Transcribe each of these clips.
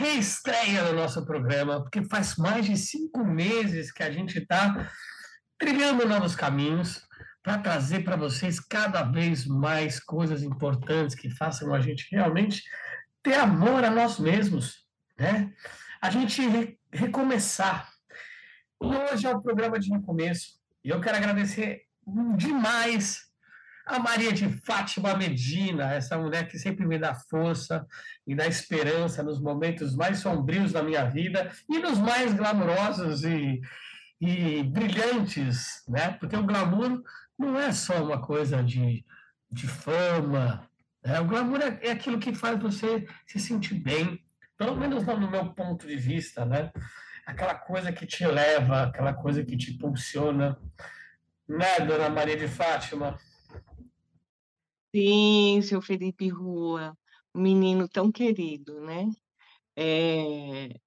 Reestreia do nosso programa, porque faz mais de cinco meses que a gente está trilhando novos caminhos para trazer para vocês cada vez mais coisas importantes que façam a gente realmente ter amor a nós mesmos, né? A gente re recomeçar. Hoje é o programa de recomeço. E eu quero agradecer demais a Maria de Fátima Medina, essa mulher que sempre me dá força e dá esperança nos momentos mais sombrios da minha vida e nos mais glamourosos e, e brilhantes, né? Porque o glamour não é só uma coisa de, de fama, né? o glamour é, é aquilo que faz você se sentir bem, pelo menos no meu ponto de vista, né? Aquela coisa que te leva, aquela coisa que te impulsiona. Né, dona Maria de Fátima? Sim, seu Felipe Rua, um menino tão querido, né? É,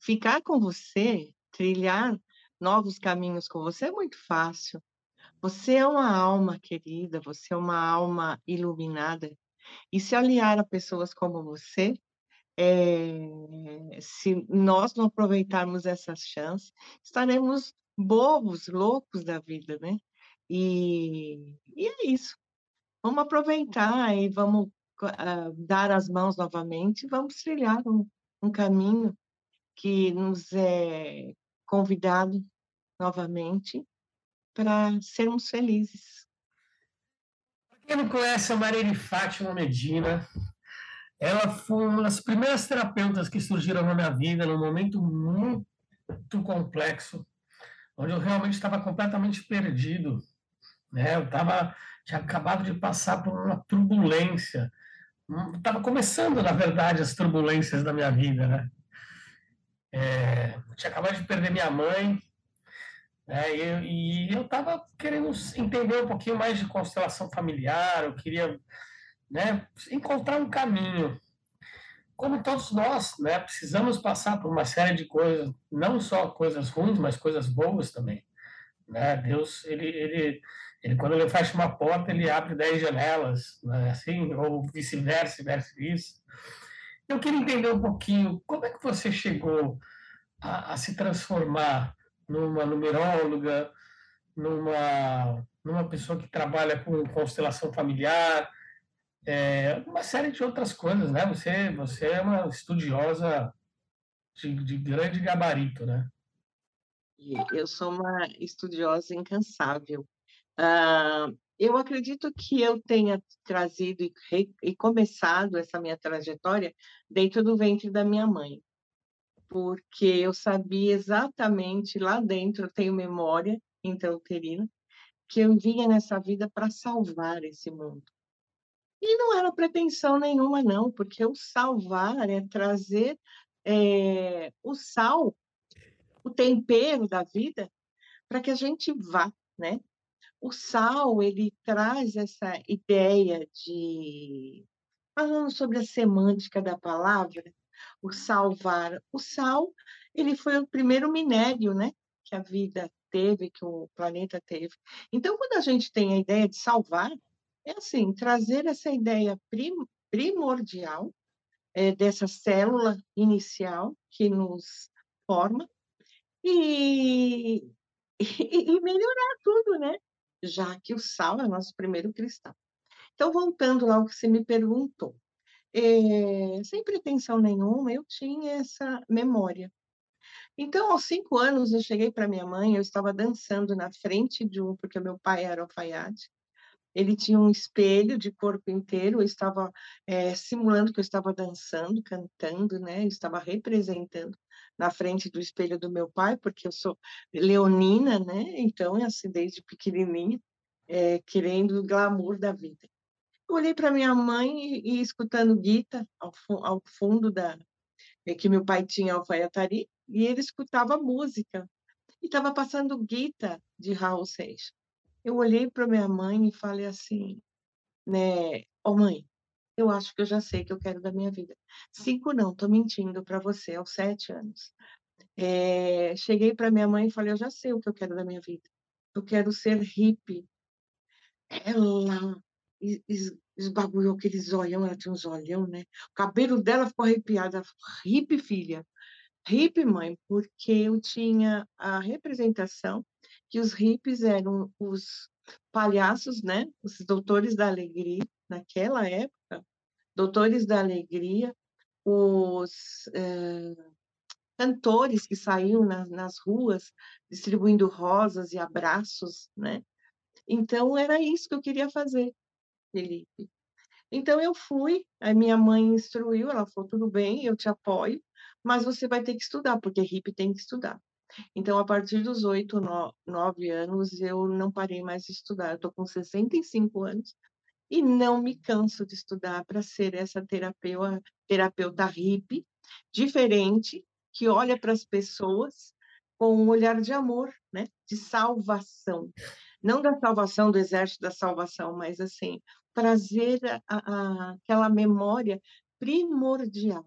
ficar com você, trilhar novos caminhos com você é muito fácil. Você é uma alma querida, você é uma alma iluminada. E se aliar a pessoas como você, é, se nós não aproveitarmos essas chances, estaremos bobos, loucos da vida, né? E, e é isso. Vamos aproveitar e vamos uh, dar as mãos novamente, vamos trilhar um, um caminho que nos é convidado novamente para sermos felizes. Para quem não conhece a Maria de Fátima Medina, ela foi uma das primeiras terapeutas que surgiram na minha vida num momento muito complexo onde eu realmente estava completamente perdido. Né? Eu estava tinha acabado de passar por uma turbulência. Estava começando, na verdade, as turbulências da minha vida. Né? É, tinha acabado de perder minha mãe, né? e, e eu estava querendo entender um pouquinho mais de constelação familiar, eu queria né, encontrar um caminho como todos nós, né, precisamos passar por uma série de coisas, não só coisas ruins, mas coisas boas também. Né? Deus, ele, ele, ele, quando ele fecha uma porta, ele abre dez janelas, né? assim, ou vice-versa, vice-versa. Eu queria entender um pouquinho como é que você chegou a, a se transformar numa numeróloga, numa, numa pessoa que trabalha com constelação familiar, é, uma série de outras coisas, né? Você, você é uma estudiosa de, de grande gabarito, né? Eu sou uma estudiosa incansável. Uh, eu acredito que eu tenha trazido e, e, começado essa minha trajetória dentro do ventre da minha mãe, porque eu sabia exatamente lá dentro, eu tenho memória intrauterina, que eu vinha nessa vida para salvar esse mundo. E não era pretensão nenhuma, não, porque o salvar é trazer é, o sal, o tempero da vida, para que a gente vá, né? O sal, ele traz essa ideia de. Falando sobre a semântica da palavra, o salvar. O sal, ele foi o primeiro minério, né? Que a vida teve, que o planeta teve. Então, quando a gente tem a ideia de salvar, é assim, trazer essa ideia prim primordial é, dessa célula inicial que nos forma e, e, e melhorar tudo, né? Já que o sal é nosso primeiro cristal. Então, voltando lá ao que você me perguntou, é, sem pretensão nenhuma, eu tinha essa memória. Então, aos cinco anos, eu cheguei para minha mãe, eu estava dançando na frente de um, porque meu pai era alfaiate, ele tinha um espelho de corpo inteiro, eu estava é, simulando que eu estava dançando, cantando, né? Eu estava representando na frente do espelho do meu pai, porque eu sou leonina, né? Então, é assim, desde pequenininha, é, querendo o glamour da vida. Eu olhei para minha mãe e, e escutando Gita ao, ao, fundo da é, que meu pai tinha alfaiataria, e ele escutava música. E estava passando Gita de Raul Seixas eu olhei para minha mãe e falei assim, né, ó oh, mãe, eu acho que eu já sei o que eu quero da minha vida. Cinco não, tô mentindo para você, aos sete anos. É, cheguei para minha mãe e falei, eu já sei o que eu quero da minha vida. Eu quero ser hippie. Ela esbagulhou aqueles olhão, ela tinha uns olhão, né? O cabelo dela ficou arrepiado. Hippie, filha. Hippie, mãe, porque eu tinha a representação que os hippies eram os palhaços, né? Os doutores da alegria, naquela época, doutores da alegria, os eh, cantores que saíam na, nas ruas distribuindo rosas e abraços, né? Então, era isso que eu queria fazer, Felipe. Então, eu fui, a minha mãe instruiu, ela falou, tudo bem, eu te apoio, mas você vai ter que estudar, porque hippie tem que estudar. Então, a partir dos oito, nove anos, eu não parei mais de estudar. Estou com 65 anos e não me canso de estudar para ser essa terapeuta, terapeuta hippie, diferente, que olha para as pessoas com um olhar de amor, né? de salvação. Não da salvação do exército da salvação, mas assim, trazer a, a, aquela memória primordial.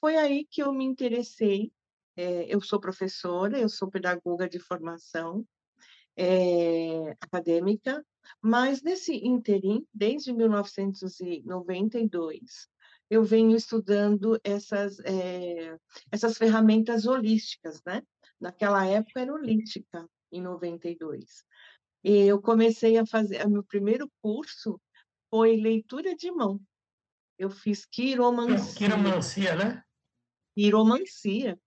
Foi aí que eu me interessei é, eu sou professora, eu sou pedagoga de formação é, acadêmica, mas nesse interim, desde 1992, eu venho estudando essas, é, essas ferramentas holísticas, né? Naquela época era holística, em 92. E eu comecei a fazer, meu primeiro curso foi leitura de mão. Eu fiz quiromancia. Quiromancia, né? Quiromancia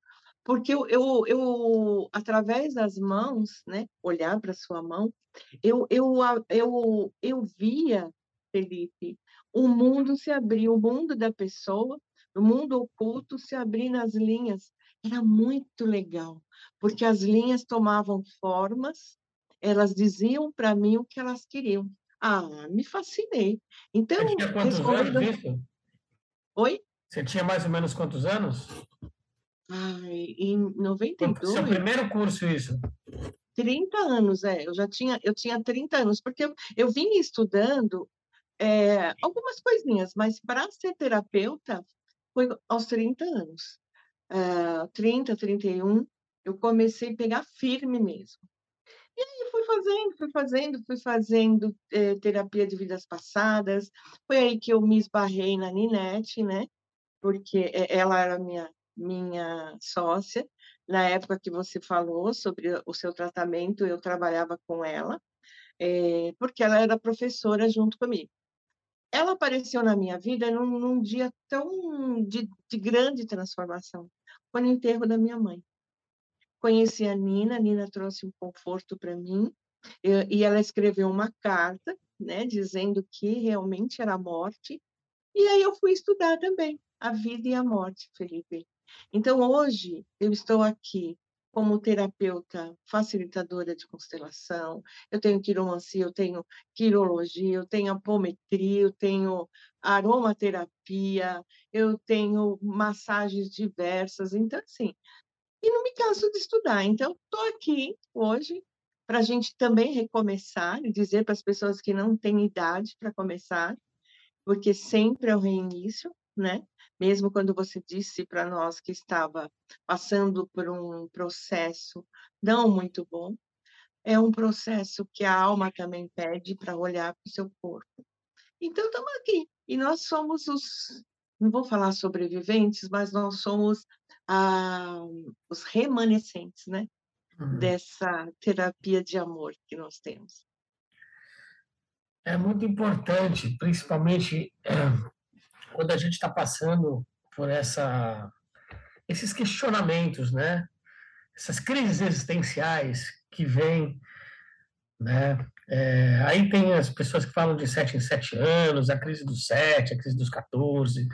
porque eu, eu, eu, através das mãos, né, olhar para sua mão, eu, eu, eu, eu via, Felipe, o mundo se abrir, o mundo da pessoa, o mundo oculto se abrir nas linhas. Era muito legal, porque as linhas tomavam formas, elas diziam para mim o que elas queriam. Ah, me fascinei. Então, Você tinha quantos respondendo... anos isso? Oi? Você tinha mais ou menos quantos anos? Ai, em 92. Seu primeiro curso, isso? 30 anos, é. Eu já tinha, eu tinha 30 anos, porque eu, eu vim estudando é, algumas coisinhas, mas para ser terapeuta foi aos 30 anos. É, 30, 31, eu comecei a pegar firme mesmo. E aí fui fazendo, fui fazendo, fui fazendo é, terapia de vidas passadas. Foi aí que eu me esbarrei na Ninete, né? Porque ela era minha minha sócia, na época que você falou sobre o seu tratamento, eu trabalhava com ela, é, porque ela era professora junto comigo. Ela apareceu na minha vida num, num dia tão de, de grande transformação, foi no enterro da minha mãe. Conheci a Nina, a Nina trouxe um conforto para mim, e ela escreveu uma carta, né, dizendo que realmente era a morte, e aí eu fui estudar também a vida e a morte, Felipe. Então, hoje, eu estou aqui como terapeuta facilitadora de constelação, eu tenho quiromancia, eu tenho quirologia, eu tenho apometria, eu tenho aromaterapia, eu tenho massagens diversas, então, assim, e não me canso de estudar. Então, estou aqui hoje para a gente também recomeçar e dizer para as pessoas que não têm idade para começar, porque sempre é o reinício, né? Mesmo quando você disse para nós que estava passando por um processo não muito bom, é um processo que a alma também pede para olhar para o seu corpo. Então, estamos aqui. E nós somos os, não vou falar sobreviventes, mas nós somos ah, os remanescentes, né? Uhum. Dessa terapia de amor que nós temos. É muito importante, principalmente é, quando a gente está passando por essa, esses questionamentos, né? Essas crises existenciais que vêm, né? É, aí tem as pessoas que falam de sete em sete anos, a crise dos sete, a crise dos 14,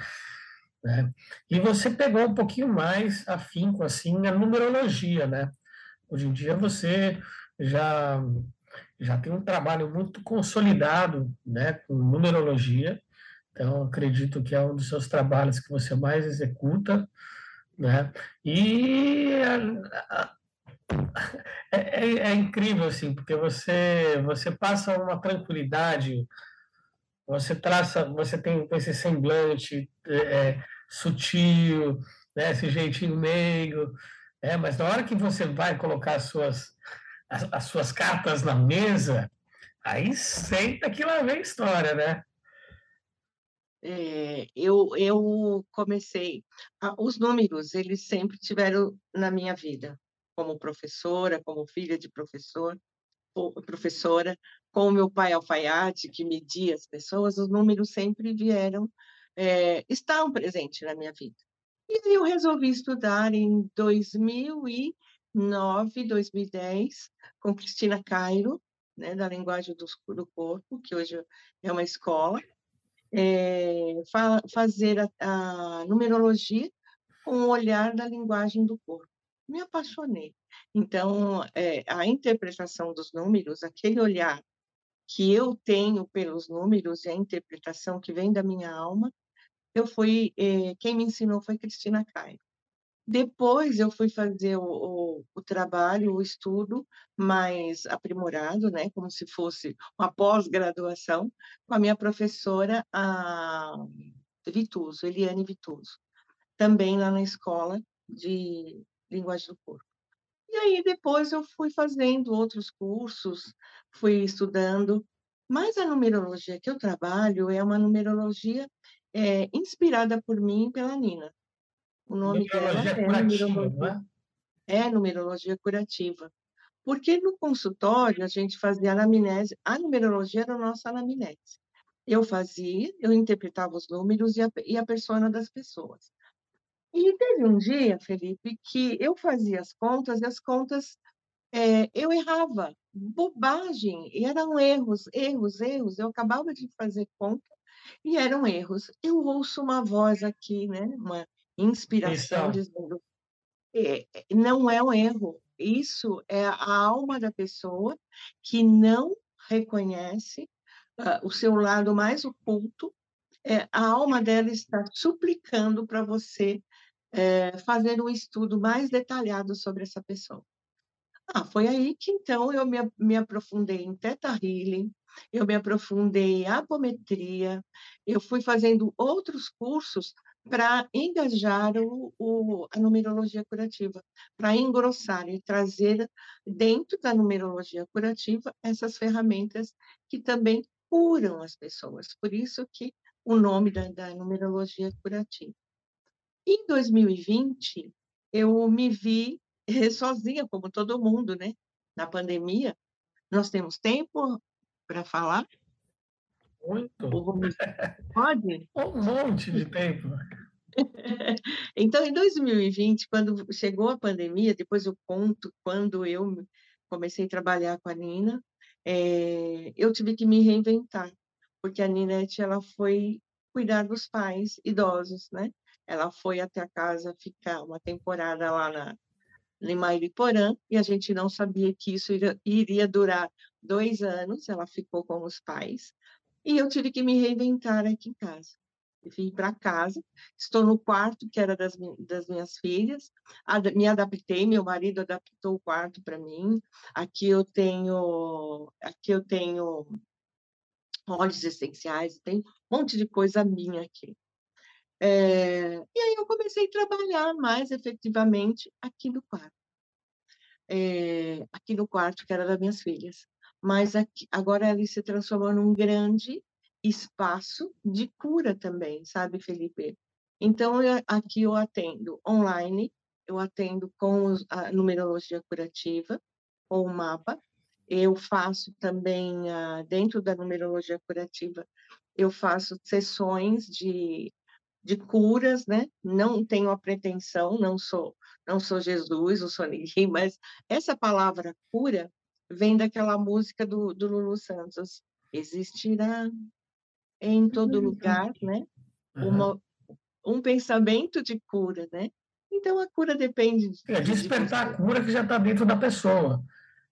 né? E você pegou um pouquinho mais afinco, assim, a numerologia, né? Hoje em dia você já, já tem um trabalho muito consolidado, né, com numerologia, então, acredito que é um dos seus trabalhos que você mais executa, né? E é, é, é incrível, assim, porque você, você passa uma tranquilidade, você traça, você tem esse semblante é, é, sutil, né? esse jeitinho meio, é, mas na hora que você vai colocar as suas, as, as suas cartas na mesa, aí senta que lá vem história, né? É, eu, eu comecei. os números, eles sempre tiveram na minha vida, como professora, como filha de professor, professora, com o meu pai alfaiate, que media as pessoas, os números sempre vieram, é, estão presentes na minha vida. E eu resolvi estudar em 2009, 2010, com Cristina Cairo, né, da Linguagem do, do Corpo, que hoje é uma escola, é, fa fazer a, a, numerologia com o olhar da linguagem do corpo. Me apaixonei. Então, é, a interpretação dos números, aquele olhar que eu tenho pelos números e a interpretação que vem da minha alma, eu fui, é, quem me ensinou foi Cristina Caio. Depois eu fui fazer o, o, o, trabalho, o estudo mais aprimorado, né, como se fosse uma pós-graduação, com a minha professora, a Vituso, Eliane Vituso, também lá na escola de linguagem do corpo. E aí depois eu fui fazendo outros cursos, fui estudando, mas a numerologia que eu trabalho é uma numerologia é, inspirada por mim e pela Nina. O nome dela é curativa, numerologia, é? é numerologia curativa. Porque no consultório a gente fazia anamnese, a numerologia era a nossa anamnese. Eu fazia, eu interpretava os números e a, e a persona das pessoas. E teve um dia, Felipe, que eu fazia as contas e as contas é, eu errava, bobagem, e eram erros, erros, erros. Eu acabava de fazer conta e eram erros. Eu ouço uma voz aqui, né? Uma inspiração, dizendo é, não é um erro, isso é a alma da pessoa que não reconhece uh, o seu lado mais oculto, é, a alma dela está suplicando para você é, fazer um estudo mais detalhado sobre essa pessoa. Ah, foi aí que então eu me, me aprofundei em Theta Healing, eu me aprofundei em apometria, eu fui fazendo outros cursos para engajar o, o, a numerologia curativa, para engrossar e trazer dentro da numerologia curativa essas ferramentas que também curam as pessoas. Por isso que o nome da, da numerologia curativa. Em 2020, eu me vi sozinha, como todo mundo, né? Na pandemia. Nós temos tempo para falar? Muito. Pode? Um monte de tempo. Então, em 2020, quando chegou a pandemia, depois eu conto quando eu comecei a trabalhar com a Nina, é, eu tive que me reinventar, porque a Ninete ela foi cuidar dos pais idosos, né? Ela foi até a casa ficar uma temporada lá na, em Mairiporã, e a gente não sabia que isso iria, iria durar dois anos, ela ficou com os pais, e eu tive que me reinventar aqui em casa. Eu vim para casa, estou no quarto que era das, das minhas filhas, ad, me adaptei, meu marido adaptou o quarto para mim. Aqui eu tenho, aqui eu tenho óleos essenciais, tem um monte de coisa minha aqui. É, e aí eu comecei a trabalhar mais efetivamente aqui no quarto. É, aqui no quarto que era das minhas filhas. Mas aqui, agora ele se transformou num grande espaço de cura também, sabe, Felipe? Então, eu, aqui eu atendo online, eu atendo com a numerologia curativa, ou o mapa, eu faço também, dentro da numerologia curativa, eu faço sessões de, de curas, né? Não tenho a pretensão, não sou, não sou Jesus, não sou ninguém, mas essa palavra cura vem daquela música do, do Lulu Santos. Existirá em todo uhum. lugar, né? Uma, um pensamento de cura, né? Então a cura depende de, é, despertar de a cura que já está dentro da pessoa.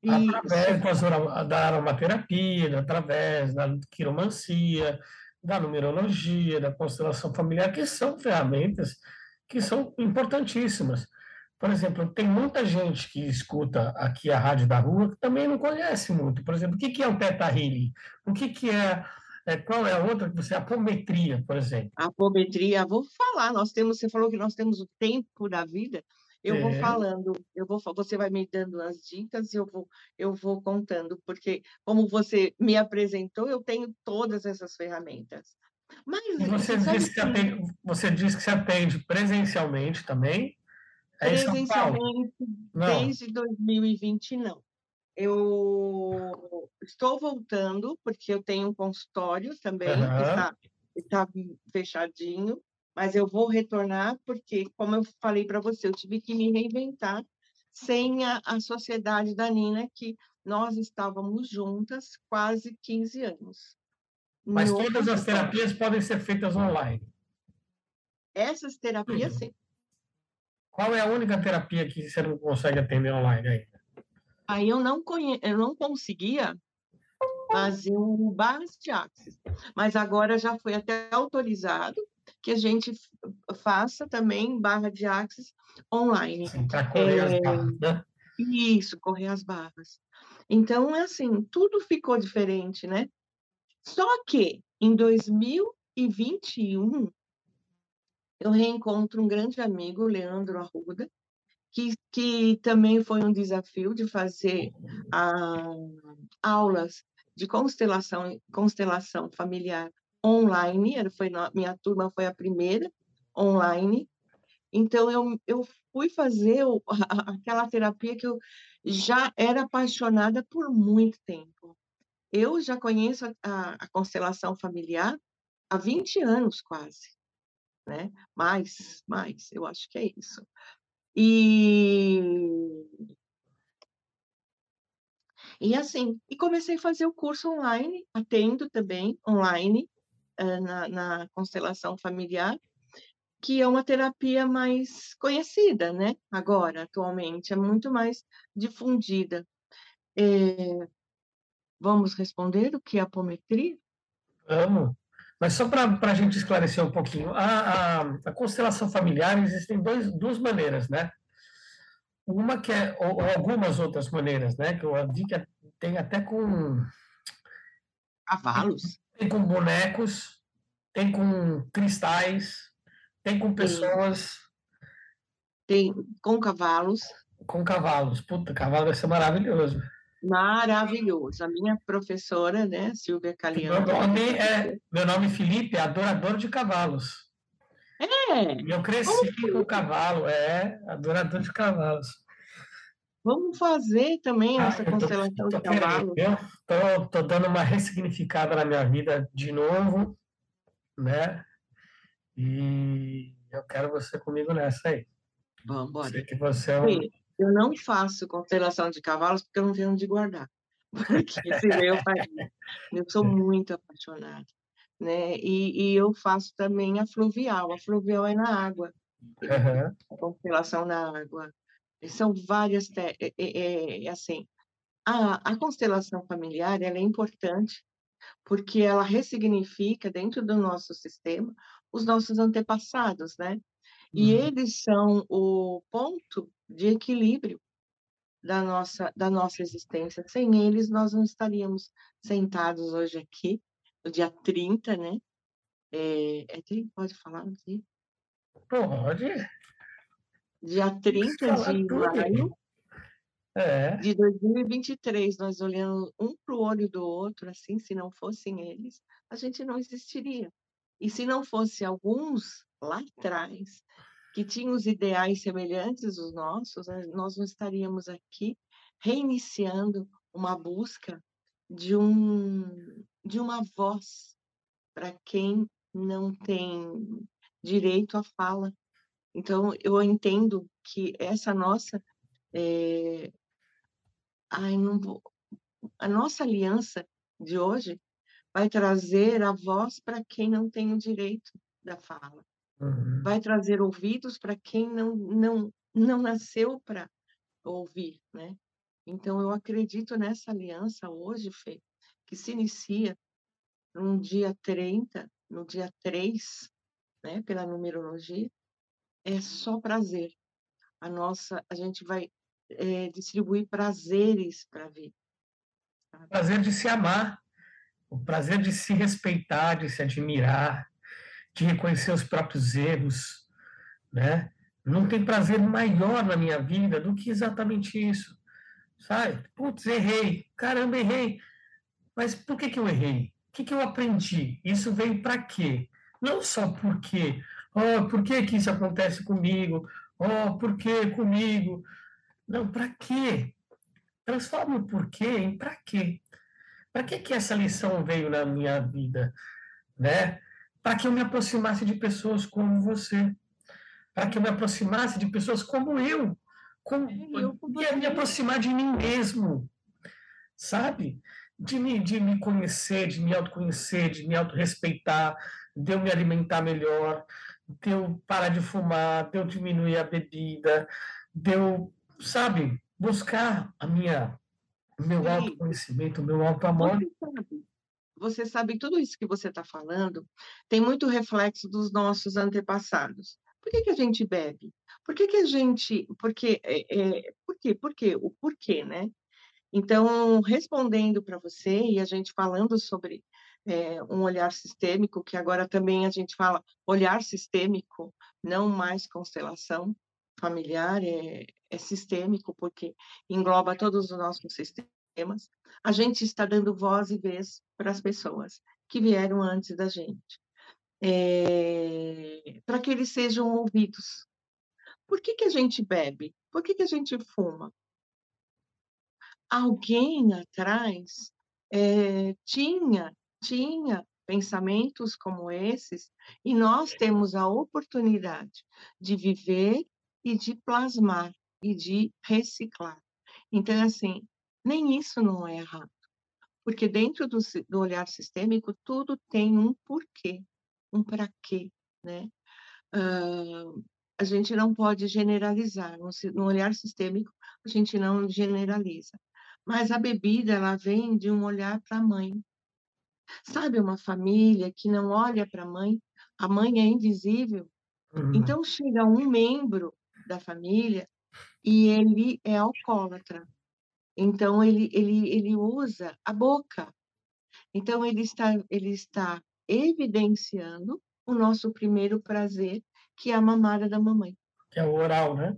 Isso. Através da aromaterapia, através da quiromancia, da numerologia, da constelação familiar, que são ferramentas que são importantíssimas. Por exemplo, tem muita gente que escuta aqui a Rádio da Rua que também não conhece muito. Por exemplo, o que é o Teta Healing? O que é é, qual é a outra que você, a apometria, por exemplo? A apometria, vou falar, nós temos, você falou que nós temos o tempo da vida, eu é. vou falando, eu vou, você vai me dando as dicas e eu vou, eu vou contando, porque como você me apresentou, eu tenho todas essas ferramentas. Mas e você disse que atende, você disse que se atende presencialmente também? É presencialmente, desde 2020 não. Eu estou voltando, porque eu tenho um consultório também, uhum. que está, está fechadinho, mas eu vou retornar, porque, como eu falei para você, eu tive que me reinventar sem a, a sociedade da Nina, que nós estávamos juntas quase 15 anos. Mas todas as terapias podem ser feitas online? Essas terapias, uhum. sim. Qual é a única terapia que você não consegue atender online ainda? Aí eu não, conhe... eu não conseguia fazer o barras de axis, mas agora já foi até autorizado que a gente faça também barra de axis online. Para correr é... as barras, né? Isso, correr as barras. Então, é assim, tudo ficou diferente, né? Só que em 2021 eu reencontro um grande amigo, Leandro Arruda, que, que também foi um desafio de fazer ah, aulas de constelação, constelação familiar online. Foi, minha turma foi a primeira online. Então, eu, eu fui fazer o, a, aquela terapia que eu já era apaixonada por muito tempo. Eu já conheço a, a, a constelação familiar há 20 anos quase, né? Mais, mais, eu acho que é isso. E e assim, e comecei a fazer o curso online, atendo também online uh, na, na, constelação familiar, que é uma terapia mais conhecida, né? Agora, atualmente, é muito mais difundida. É, vamos responder o que é apometria? Vamos. Mas só para a gente esclarecer um pouquinho, a, a, a, constelação familiar existem dois, duas maneiras, né? Uma que é, ou, ou, algumas outras maneiras, né? Que eu vi que tem até com... Cavalos. Tem, tem com bonecos, tem com cristais, tem com pessoas... Tem com cavalos. Com cavalos. Puta, cavalo deve ser maravilhoso. Maravilhoso. A minha professora, né, Silvia Caliano. Meu nome é, meu nome é Felipe, é adorador de cavalos. É. Eu cresci com o cavalo, é, adorador de cavalos. Vamos fazer também ah, essa constelação tô, tô de cavalo. Estou dando uma ressignificada na minha vida de novo, né? E eu quero você comigo nessa aí. Vamos embora. Sei que você é um... Eu não faço constelação de cavalos porque eu não tenho onde guardar. Porque se eu faria. Eu sou muito apaixonada. Né? E, e eu faço também a fluvial. A fluvial é na água. Uhum. A constelação na água. São várias. É, é, é, assim, a, a constelação familiar ela é importante porque ela ressignifica dentro do nosso sistema os nossos antepassados, né? E uhum. eles são o ponto de equilíbrio da nossa, da nossa existência. Sem eles, nós não estaríamos sentados hoje aqui, no dia 30, né? É, é 30, pode falar aqui? Pode. Dia 30 de maio é. de 2023, nós olhando um para o olho do outro, assim, se não fossem eles, a gente não existiria. E se não fosse alguns lá atrás que tinham os ideais semelhantes aos nossos, né, nós não estaríamos aqui reiniciando uma busca de um de uma voz para quem não tem direito à fala. Então eu entendo que essa nossa é... Ai, não vou... a nossa aliança de hoje vai trazer a voz para quem não tem o direito da fala. Uhum. Vai trazer ouvidos para quem não, não, não nasceu para ouvir, né? Então, eu acredito nessa aliança hoje, Fê, que se inicia no dia 30, no dia 3, né, pela numerologia, é só prazer. A nossa, a gente vai é, distribuir prazeres para a vida. Prazer de se amar, o prazer de se respeitar, de se admirar, de reconhecer os próprios erros, né? Não tem prazer maior na minha vida do que exatamente isso, sabe? Putz, errei, caramba, errei. Mas por que que eu errei? O que que eu aprendi? Isso veio para quê? Não só porque, oh, por que que isso acontece comigo? Oh, por que comigo? Não, para quê? Transforma o porquê em para quê. Para que, que essa lição veio na minha vida? Né? Para que eu me aproximasse de pessoas como você. Para que eu me aproximasse de pessoas como eu. Como, eu e me aproximar de mim mesmo. Sabe? De me, de me conhecer, de me autoconhecer, de me autorrespeitar, de eu me alimentar melhor, de eu parar de fumar, de eu diminuir a bebida, de eu, sabe, buscar a minha meu Sim. autoconhecimento, meu auto-amor. Você sabe, você sabe, tudo isso que você está falando tem muito reflexo dos nossos antepassados. Por que, que a gente bebe? Por que, que a gente. Porque, é, é, por quê? Por quê? O porquê, né? Então, respondendo para você e a gente falando sobre é, um olhar sistêmico, que agora também a gente fala olhar sistêmico, não mais constelação familiar, é, é sistêmico, porque engloba todos os nossos sistemas, a gente está dando voz e vez para as pessoas que vieram antes da gente, é, para que eles sejam ouvidos. Por que, que a gente bebe? Por que, que a gente fuma? Alguém atrás é, tinha, tinha pensamentos como esses, e nós temos a oportunidade de viver e de plasmar e de reciclar. Então, assim, nem isso não é errado, porque dentro do, do olhar sistêmico, tudo tem um porquê, um para quê, né? Uh, a gente não pode generalizar, no, no olhar sistêmico, a gente não generaliza. Mas a bebida, ela vem de um olhar para a mãe. Sabe, uma família que não olha para a mãe, a mãe é invisível. Uhum. Então, chega um membro da família e ele é alcoólatra. Então ele, ele, ele usa a boca. Então ele está, ele está evidenciando o nosso primeiro prazer, que é a mamada da mamãe. Que é o oral, né?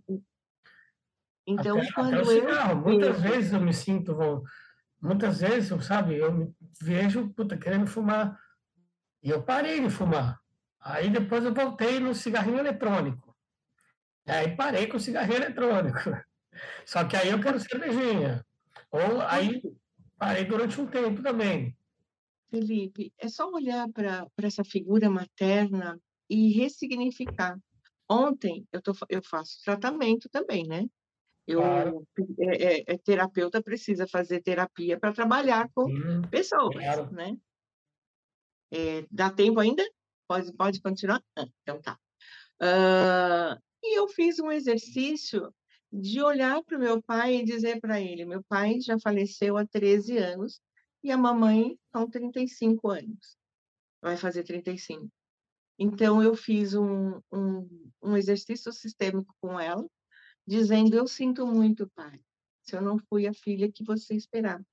Então, até, quando até eu. Muitas vejo... vezes eu me sinto. Muitas vezes, sabe, eu me vejo puta, querendo fumar. E eu parei de fumar. Aí depois eu voltei no cigarrinho eletrônico. Aí parei com o cigarrinho eletrônico. Só que aí eu quero cervejinha. Ou aí parei durante um tempo também. Felipe, é só olhar para essa figura materna e ressignificar. Ontem eu, tô, eu faço tratamento também, né? Eu, claro. é, é, é, terapeuta precisa fazer terapia para trabalhar com Sim, pessoas, claro. né? É, dá tempo ainda? Pode, pode continuar? Ah, então tá. Uh, e eu fiz um exercício de olhar para o meu pai e dizer para ele: meu pai já faleceu há 13 anos e a mamãe são 35 anos, vai fazer 35. Então, eu fiz um, um, um exercício sistêmico com ela, dizendo: Eu sinto muito, pai, se eu não fui a filha que você esperava.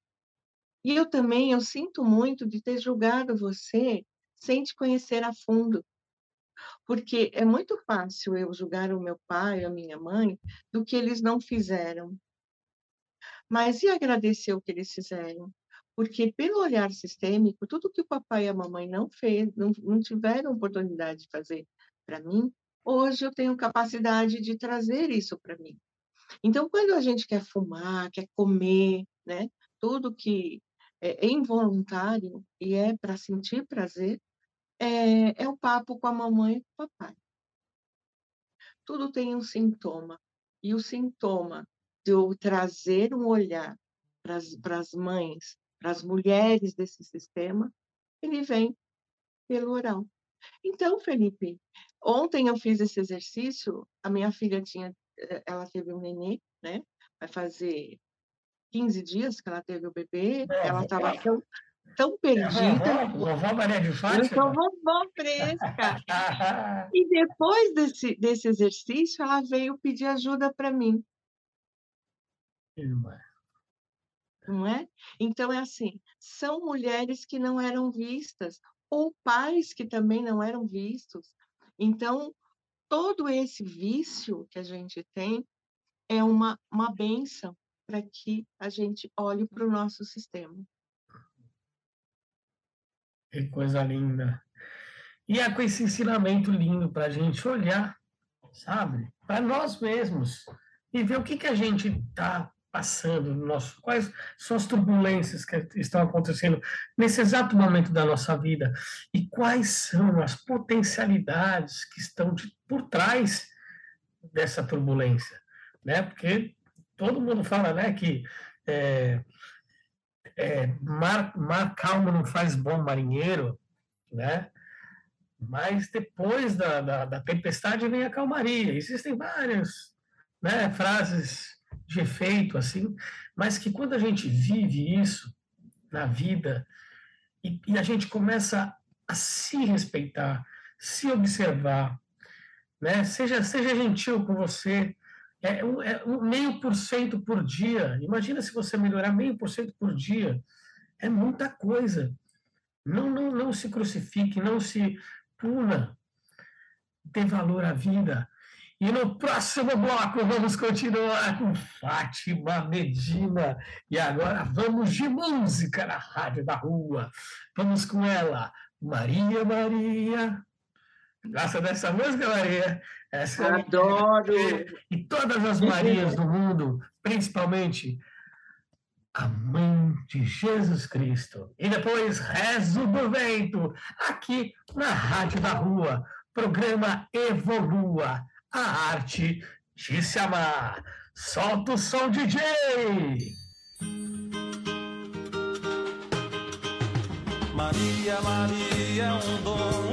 E eu também, eu sinto muito de ter julgado você sem te conhecer a fundo. Porque é muito fácil eu julgar o meu pai, a minha mãe, do que eles não fizeram. Mas e agradecer o que eles fizeram? Porque pelo olhar sistêmico, tudo que o papai e a mamãe não fez, não, não tiveram oportunidade de fazer para mim, hoje eu tenho capacidade de trazer isso para mim. Então, quando a gente quer fumar, quer comer, né, tudo que é involuntário e é para sentir prazer, é, é o papo com a mamãe e com o papai. Tudo tem um sintoma. E o sintoma de eu trazer um olhar para as mães, para as mulheres desse sistema, ele vem pelo oral. Então, Felipe, ontem eu fiz esse exercício, a minha filha tinha, eh, ela teve um nenê, né? Vai fazer 15 dias que ela teve o bebê, ela estava tão, tão perdida. Vovó Maria de Fátima? Eu sou vovó fresca. e depois desse, desse exercício, ela veio pedir ajuda para mim. Irmã. Não é? Então, é assim, são mulheres que não eram vistas, ou pais que também não eram vistos. Então, todo esse vício que a gente tem é uma, uma benção para que a gente olhe para o nosso sistema. Que coisa linda. E é com esse ensinamento lindo para a gente olhar, sabe, para nós mesmos e ver o que, que a gente está passando, no nosso, quais são as turbulências que estão acontecendo nesse exato momento da nossa vida e quais são as potencialidades que estão de, por trás dessa turbulência, né? Porque todo mundo fala, né, que é, é, mar, mar calmo não faz bom marinheiro, né? Mas depois da, da, da tempestade vem a calmaria. Existem várias né, frases de efeito assim, mas que quando a gente vive isso na vida e, e a gente começa a se respeitar, se observar, né? Seja seja gentil com você, é um, é um meio por cento por dia. Imagina se você melhorar meio por cento por dia. É muita coisa. Não, não, não se crucifique, não se puna. Dê valor à vida. E no próximo bloco vamos continuar com Fátima Medina. E agora vamos de música na Rádio da Rua. Vamos com ela, Maria Maria. Gosta dessa música, Maria? Essa é Adoro! E todas as Marias do mundo, principalmente a mãe de Jesus Cristo. E depois, Rezo do Vento, aqui na Rádio da Rua. Programa Evolua, a arte de se amar. Solta o som, DJ! Maria, Maria, um dom,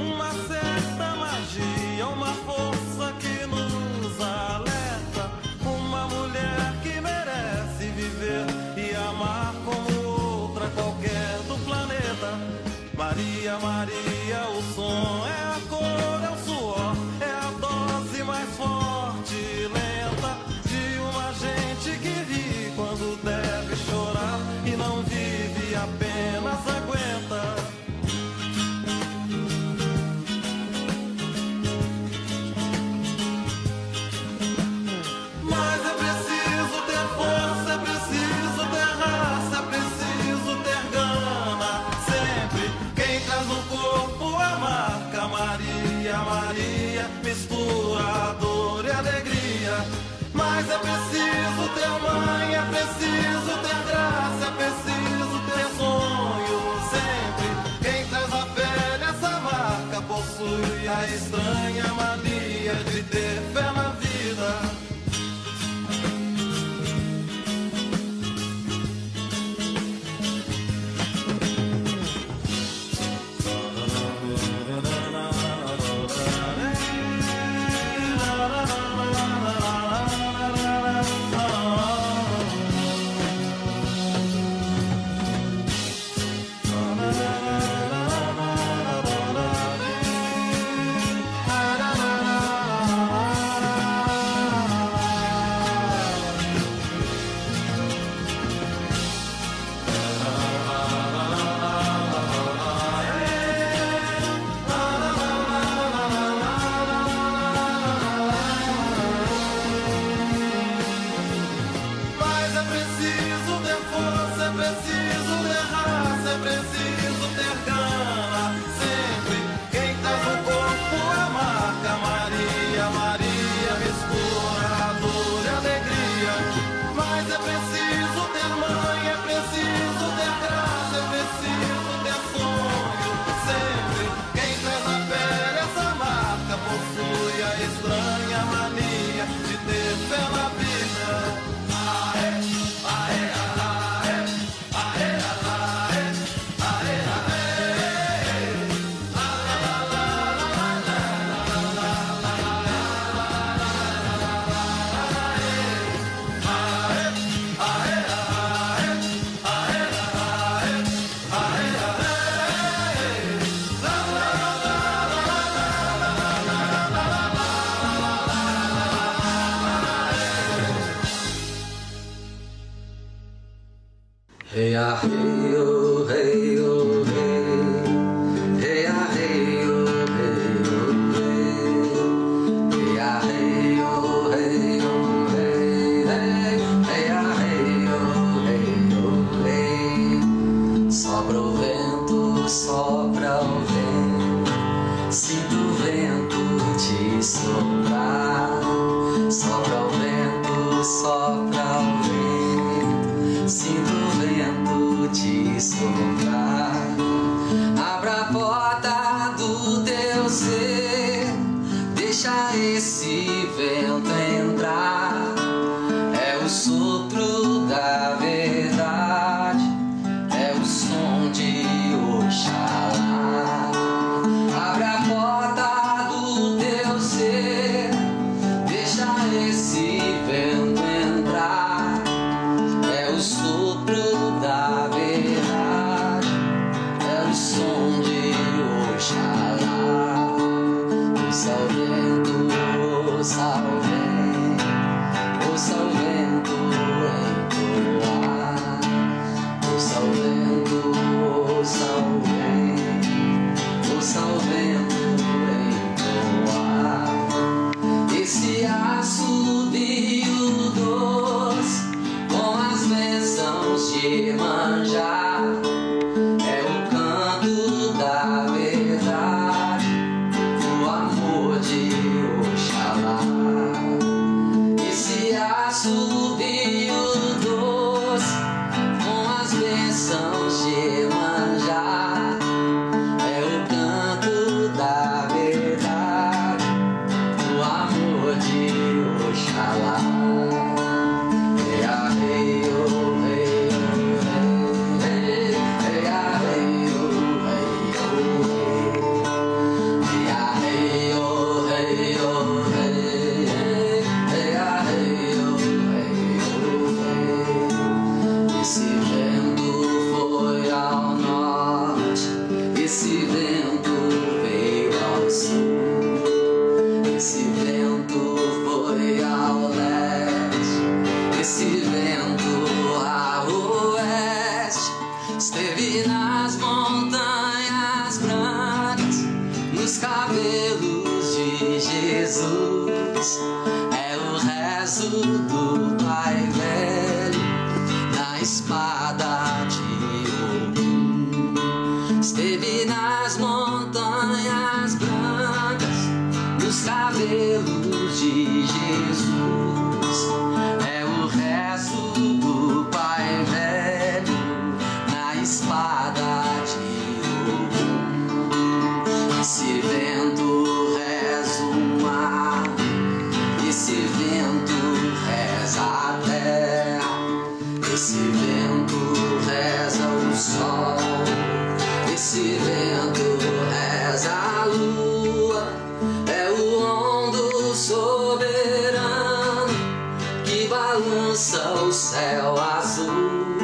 balança o céu azul.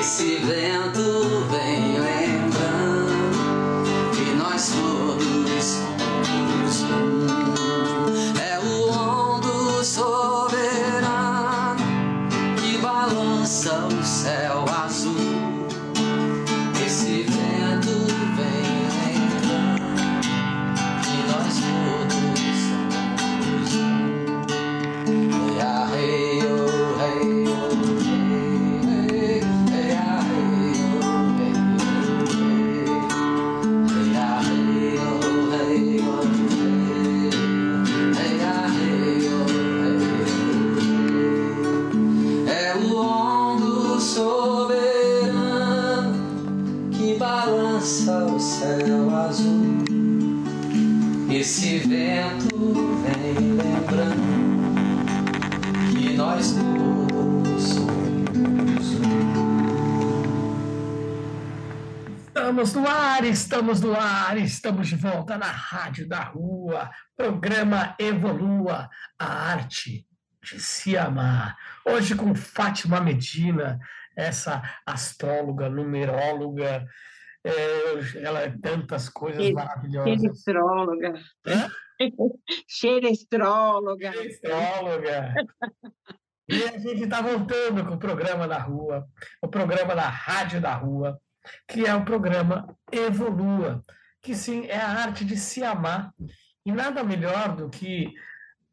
Esse vento Estamos no ar, estamos no ar, estamos de volta na Rádio da Rua, programa Evolua, a arte de se amar. Hoje com Fátima Medina, essa astróloga, numeróloga, é, ela é tantas coisas Que- maravilhosas. Xerestróloga. Hã? Xerestróloga. Astróloga. E a gente está voltando com o programa da rua, o programa da Rádio da Rua, que é o programa Evolua, que sim é a arte de se amar. E nada melhor do que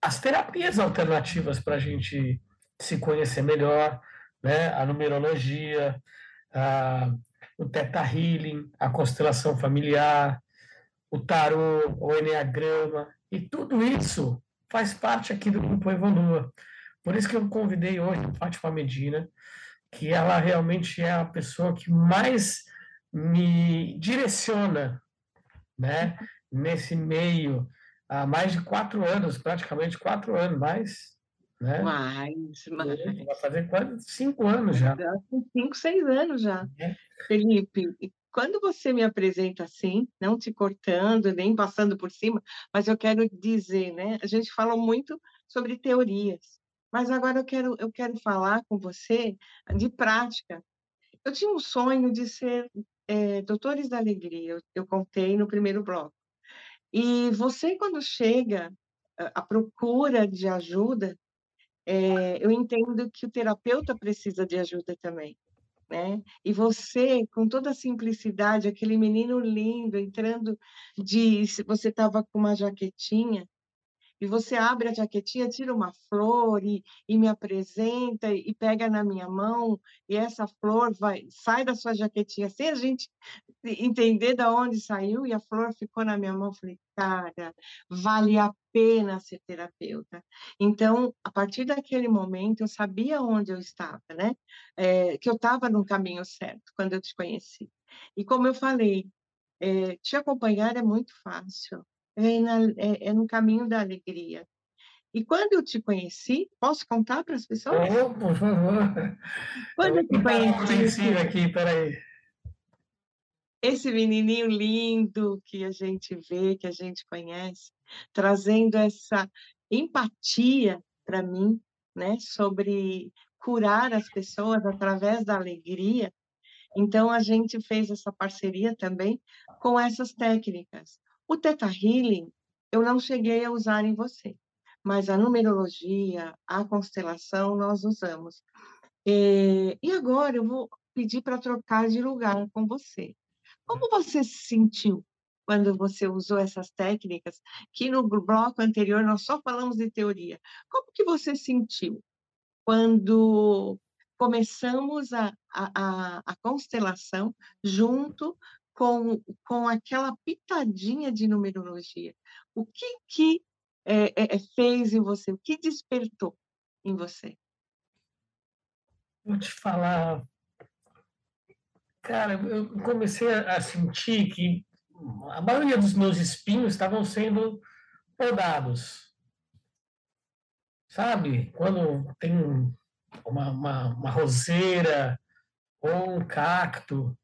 as terapias alternativas para a gente se conhecer melhor, né? a numerologia, a, o Teta Healing, a constelação familiar, o tarô, o enneagrama, e tudo isso faz parte aqui do Grupo Evolua. Por isso que eu convidei hoje a Fátima Medina, que ela realmente é a pessoa que mais me direciona né, nesse meio há mais de quatro anos, praticamente quatro anos mais. Né? Mais, mais. Vai fazer quase cinco anos já. Cinco, seis anos já. É. Felipe, quando você me apresenta assim, não te cortando, nem passando por cima, mas eu quero dizer, né? A gente falou muito sobre teorias, mas agora eu quero, eu quero falar com você de prática. Eu tinha um sonho de ser eh, doutores da alegria, eu, eu contei no primeiro bloco. E você, quando chega à procura de ajuda, eh, eu entendo que o terapeuta precisa de ajuda também né? E você, com toda a simplicidade, aquele menino lindo entrando de, você estava com uma jaquetinha e você abre a jaquetinha, tira uma flor e, e me apresenta e pega na minha mão e essa flor vai sai da sua jaquetinha sem a gente entender de onde saiu e a flor ficou na minha mão. Falei, cara, vale a pena ser terapeuta. Então, a partir daquele momento, eu sabia onde eu estava, né? Eh, que eu estava no caminho certo quando eu te conheci. E como eu falei, eh, te acompanhar é muito fácil, é, na, é, é no caminho da alegria. E quando eu te conheci, posso contar para as pessoas? Oh, por favor. Quando eu te botar um conheci, lencinho aqui, peraí. esse menininho lindo que a gente vê, que a gente conhece, trazendo essa empatia para mim, né, sobre curar as pessoas através da alegria. Então a gente fez essa parceria também com essas técnicas. O Theta Healing eu não cheguei a usar em você, mas a numerologia, a constelação nós usamos. Eh, E agora eu vou pedir para trocar de lugar com você. Como você se sentiu quando você usou essas técnicas, que no bloco anterior nós só falamos de teoria? Como que você sentiu quando começamos a, a, a constelação junto com, com aquela pitadinha de numerologia? O que que eh, eh, fez em você? O que despertou em você? Vou te falar. Cara, eu comecei a sentir que a maioria dos meus espinhos estavam sendo podados. Sabe? Quando tem uma, uma, uma roseira ou um cacto,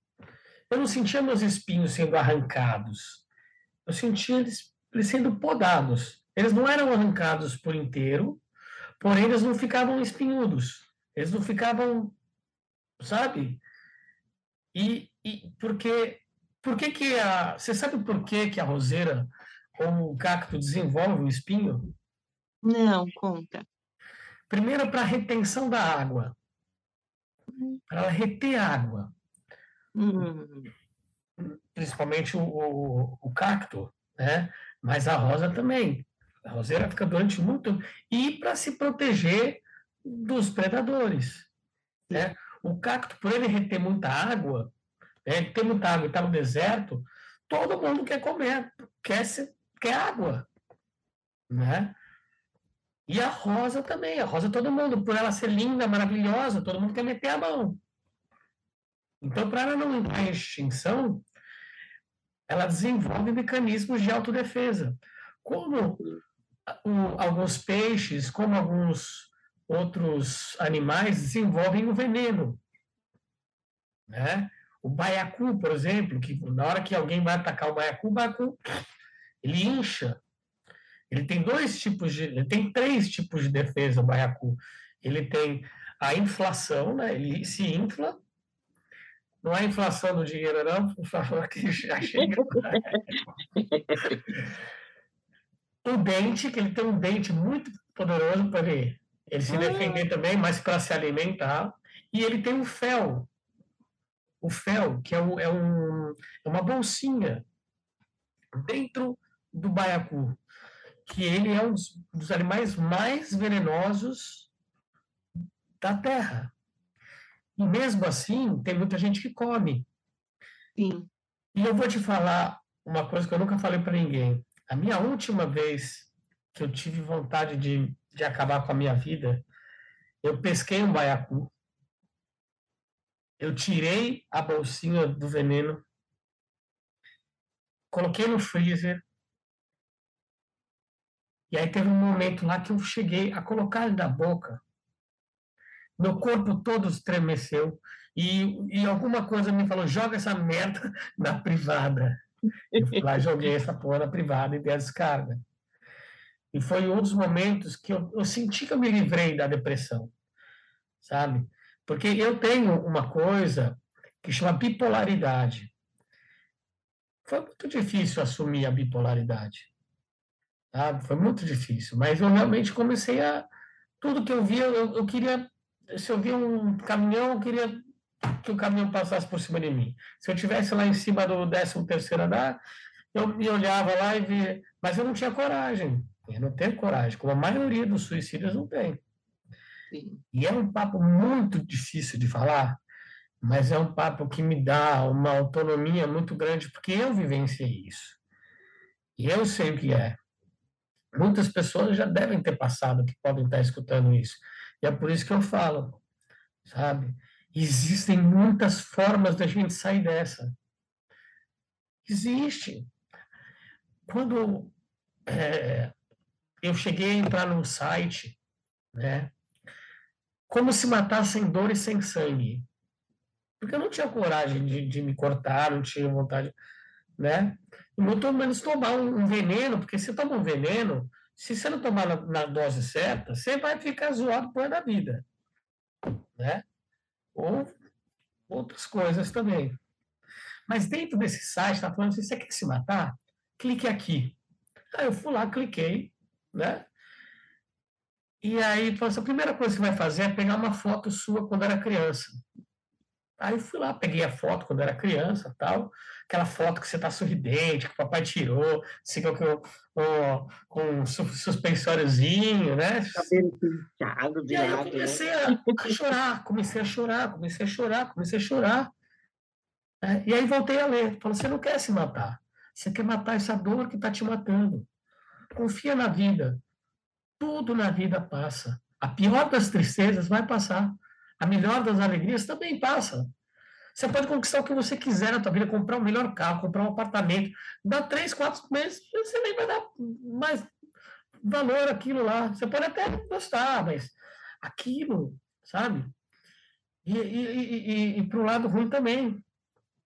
eu não sentia meus espinhos sendo arrancados. Eu sentia eles, eles sendo podados. Eles não eram arrancados por inteiro, porém eles não ficavam espinhudos. Eles não ficavam, sabe? E, e porque Por que que a... Você sabe por que que a roseira ou o cacto desenvolve um espinho? Não, conta. Primeiro, para retenção da água. Para ela reter água. Hum, Principalmente o, o, o cacto, né? Mas a rosa também. A roseira fica durante muito... E para se proteger dos predadores. Né? O cacto, por ele reter muita água, né? tem muita água e está no deserto, todo mundo quer comer, quer, se- quer água. Né? E a rosa também, a rosa todo mundo, por ela ser linda, maravilhosa, todo mundo quer meter a mão. Então, para ela não entrar em extinção, ela desenvolve mecanismos de autodefesa. Como alguns peixes, como alguns outros animais desenvolvem o veneno. Né? O baiacu, por exemplo, que na hora que alguém vai atacar o baiacu, o baiacu ele incha. Ele tem dois tipos de, ele tem três tipos de defesa, o baiacu. Ele tem a inflação, né? ele se infla. Não é inflação do dinheiro, não, inflação que já chega. o dente, que ele tem um dente muito poderoso para ele, ele se Ah. defender também, mas para se alimentar. E ele tem o fel. O fel, que é, o- é um, é uma bolsinha dentro do baiacu, que ele é um dos, dos animais mais venenosos da Terra. E mesmo assim, tem muita gente que come. sim. E eu vou te falar uma coisa que eu nunca falei para ninguém. A minha última vez que eu tive vontade de, de acabar com a minha vida, eu pesquei um baiacu, eu tirei a bolsinha do veneno, coloquei no freezer, e aí teve um momento lá que eu cheguei a colocar ele na boca. Meu corpo todo estremeceu. E, e alguma coisa me falou: joga essa merda na privada. Eu fui lá, joguei essa porra na privada e dei a descarga. E foi um dos momentos que eu, eu senti que eu me livrei da depressão, sabe? Porque eu tenho uma coisa que chama bipolaridade. Foi muito difícil assumir a bipolaridade. Sabe? Foi muito difícil. Mas eu realmente comecei a. Tudo que eu via, eu, eu queria. Se eu via um caminhão, eu queria que o caminhão passasse por cima de mim. Se eu tivesse lá em cima do 13 terceiro andar, eu me olhava lá e via, mas eu não tinha coragem. Eu não tenho coragem, como a maioria dos suicídios não tem. sim. E é um papo muito difícil de falar, mas é um papo que me dá uma autonomia muito grande, porque eu vivenciei isso. E eu sei o que é. Muitas pessoas já devem ter passado, que podem estar escutando isso. E é por isso que eu falo, sabe? Existem muitas formas da gente sair dessa. Existe. Quando é, eu cheguei a entrar num site, né? Como se matar sem dor e sem sangue. Porque eu não tinha coragem de, de me cortar, não tinha vontade, né? E muito menos tomar um, um veneno, porque se toma um veneno, se você não tomar na, na dose certa, você vai ficar zoado por da vida, né? Ou outras coisas também. Mas dentro desse site, está falando assim, você quer se matar? Clique aqui. Aí eu fui lá, cliquei, né? E aí, assim, a primeira coisa que você vai fazer é pegar uma foto sua quando era criança. Aí fui lá, peguei a foto quando era criança, tal, aquela foto que você está sorridente, que o papai tirou, assim, com, com, com, com um su- suspensóriozinho, né? Cabelo penteado de E aí eu né? comecei a, a chorar, comecei a chorar, comecei a chorar, comecei a chorar. né? E aí voltei a ler. Falou, você não quer se matar. Você quer matar essa dor que está te matando. Confia na vida. Tudo na vida passa. A pior das tristezas vai passar. A melhor das alegrias também passa. Você pode conquistar o que você quiser na tua vida, comprar o melhor carro, comprar um apartamento. Dá três, quatro meses, você nem vai dar mais valor àquilo lá. Você pode até gostar, mas aquilo, sabe? E, e, e, e, para o lado ruim também.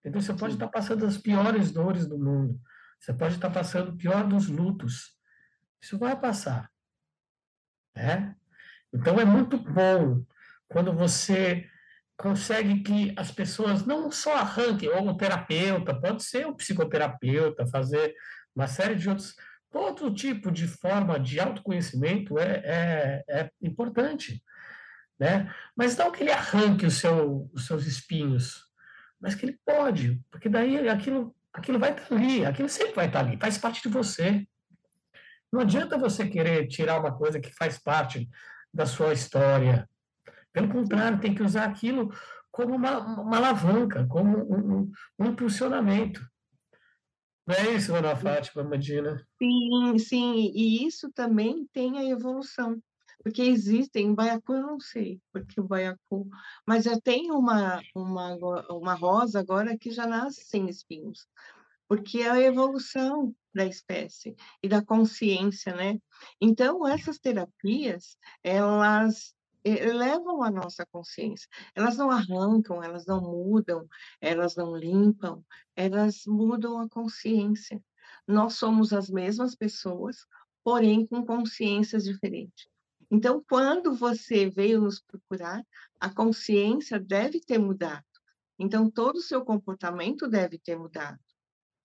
Então você pode estar passando as piores dores do mundo. Você pode estar passando o pior dos lutos. Isso vai passar. Né? Então é muito bom quando você consegue que as pessoas não só arranquem, ou o terapeuta, pode ser o psicoterapeuta, fazer uma série de outros. Todo tipo de forma de autoconhecimento é, é, é importante. Né? Mas não que ele arranque seu, os seus espinhos, mas que ele pode, porque daí aquilo, aquilo vai estar ali, aquilo sempre vai estar ali, faz parte de você. Não adianta você querer tirar uma coisa que faz parte da sua história. Pelo contrário, tem que usar aquilo como uma, uma alavanca, como um, um, um impulsionamento. Não é isso, Ana Fátima, Medina? Sim, sim, e isso também tem a evolução, porque existem, em Baiacu eu não sei, porque o Baiacu, mas já tem uma, uma, uma rosa agora que já nasce sem espinhos, porque é a evolução da espécie e da consciência, né? Então, essas terapias, elas elevam a nossa consciência. Elas não arrancam, elas não mudam, elas não limpam, elas mudam a consciência. Nós somos as mesmas pessoas, porém com consciências diferentes. Então, quando você veio nos procurar, a consciência deve ter mudado. Então, todo o seu comportamento deve ter mudado.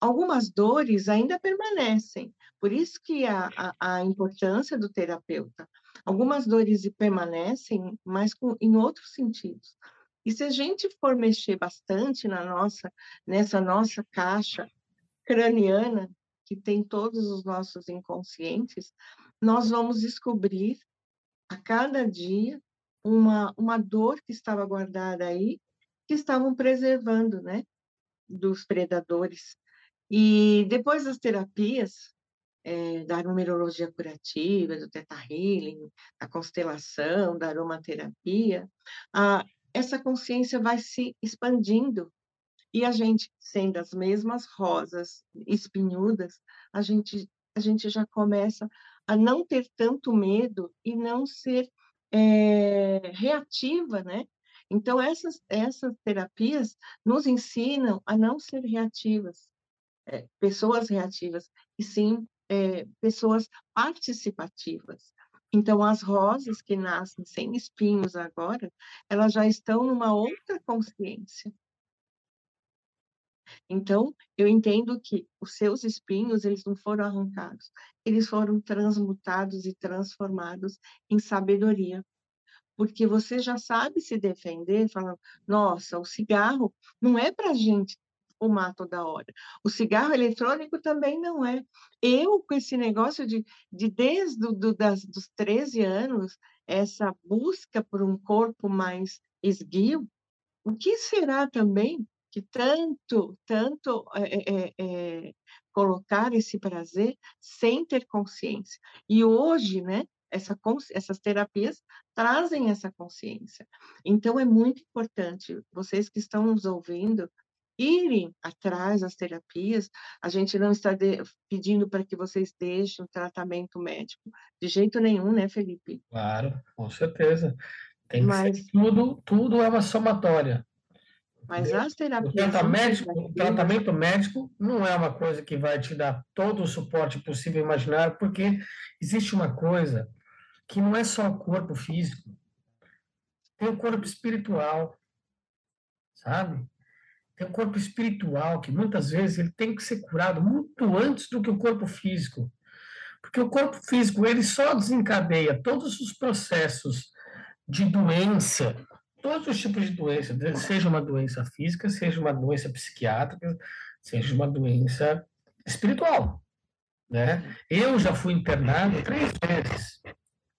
Algumas dores ainda permanecem, por isso que a, a, a importância do terapeuta, Algumas dores permanecem, mas com, em outros sentidos. E se a gente for mexer bastante na nossa, nessa nossa caixa craniana, que tem todos os nossos inconscientes, nós vamos descobrir a cada dia uma, uma dor que estava guardada aí, que estavam preservando, né, dos predadores. E depois das terapias, é, da numerologia curativa, do Theta Healing, constelação, da aromaterapia, a, essa consciência vai se expandindo e a gente, sendo as mesmas rosas espinhudas, a gente, a gente já começa a não ter tanto medo e não ser é, reativa, né? Então, essas, essas terapias nos ensinam a não ser reativas, é, pessoas reativas, e sim é, pessoas participativas. Então, as rosas que nascem sem espinhos agora, elas já estão numa outra consciência. Então, eu entendo que os seus espinhos, eles não foram arrancados, eles foram transmutados e transformados em sabedoria. Porque você já sabe se defender, falando, nossa, o cigarro não é para gente fumar toda hora. O cigarro eletrônico também não é. Eu, com esse negócio de, de desde do, das, dos 13 anos, essa busca por um corpo mais esguio, o que será também que tanto, tanto é, é, é, colocar esse prazer sem ter consciência? E hoje, né, essa, essas terapias trazem essa consciência. Então, é muito importante, vocês que estão nos ouvindo, irem atrás das terapias. A gente não está de, pedindo para que vocês deixem o tratamento médico, de jeito nenhum, né, Felipe? Claro, com certeza. Tem Mas, ser, tudo, tudo é uma somatória. Mas as terapias. O tratamento, o tratamento médico não é uma coisa que vai te dar todo o suporte possível imaginário, porque existe uma coisa que não é só o corpo físico, tem o corpo espiritual, sabe? Tem um corpo espiritual que muitas vezes ele tem que ser curado muito antes do que o corpo físico. Porque o corpo físico ele só desencadeia todos os processos de doença, todos os tipos de doença, seja uma doença física, seja uma doença psiquiátrica, seja uma doença espiritual. Né? Eu já fui internado três vezes.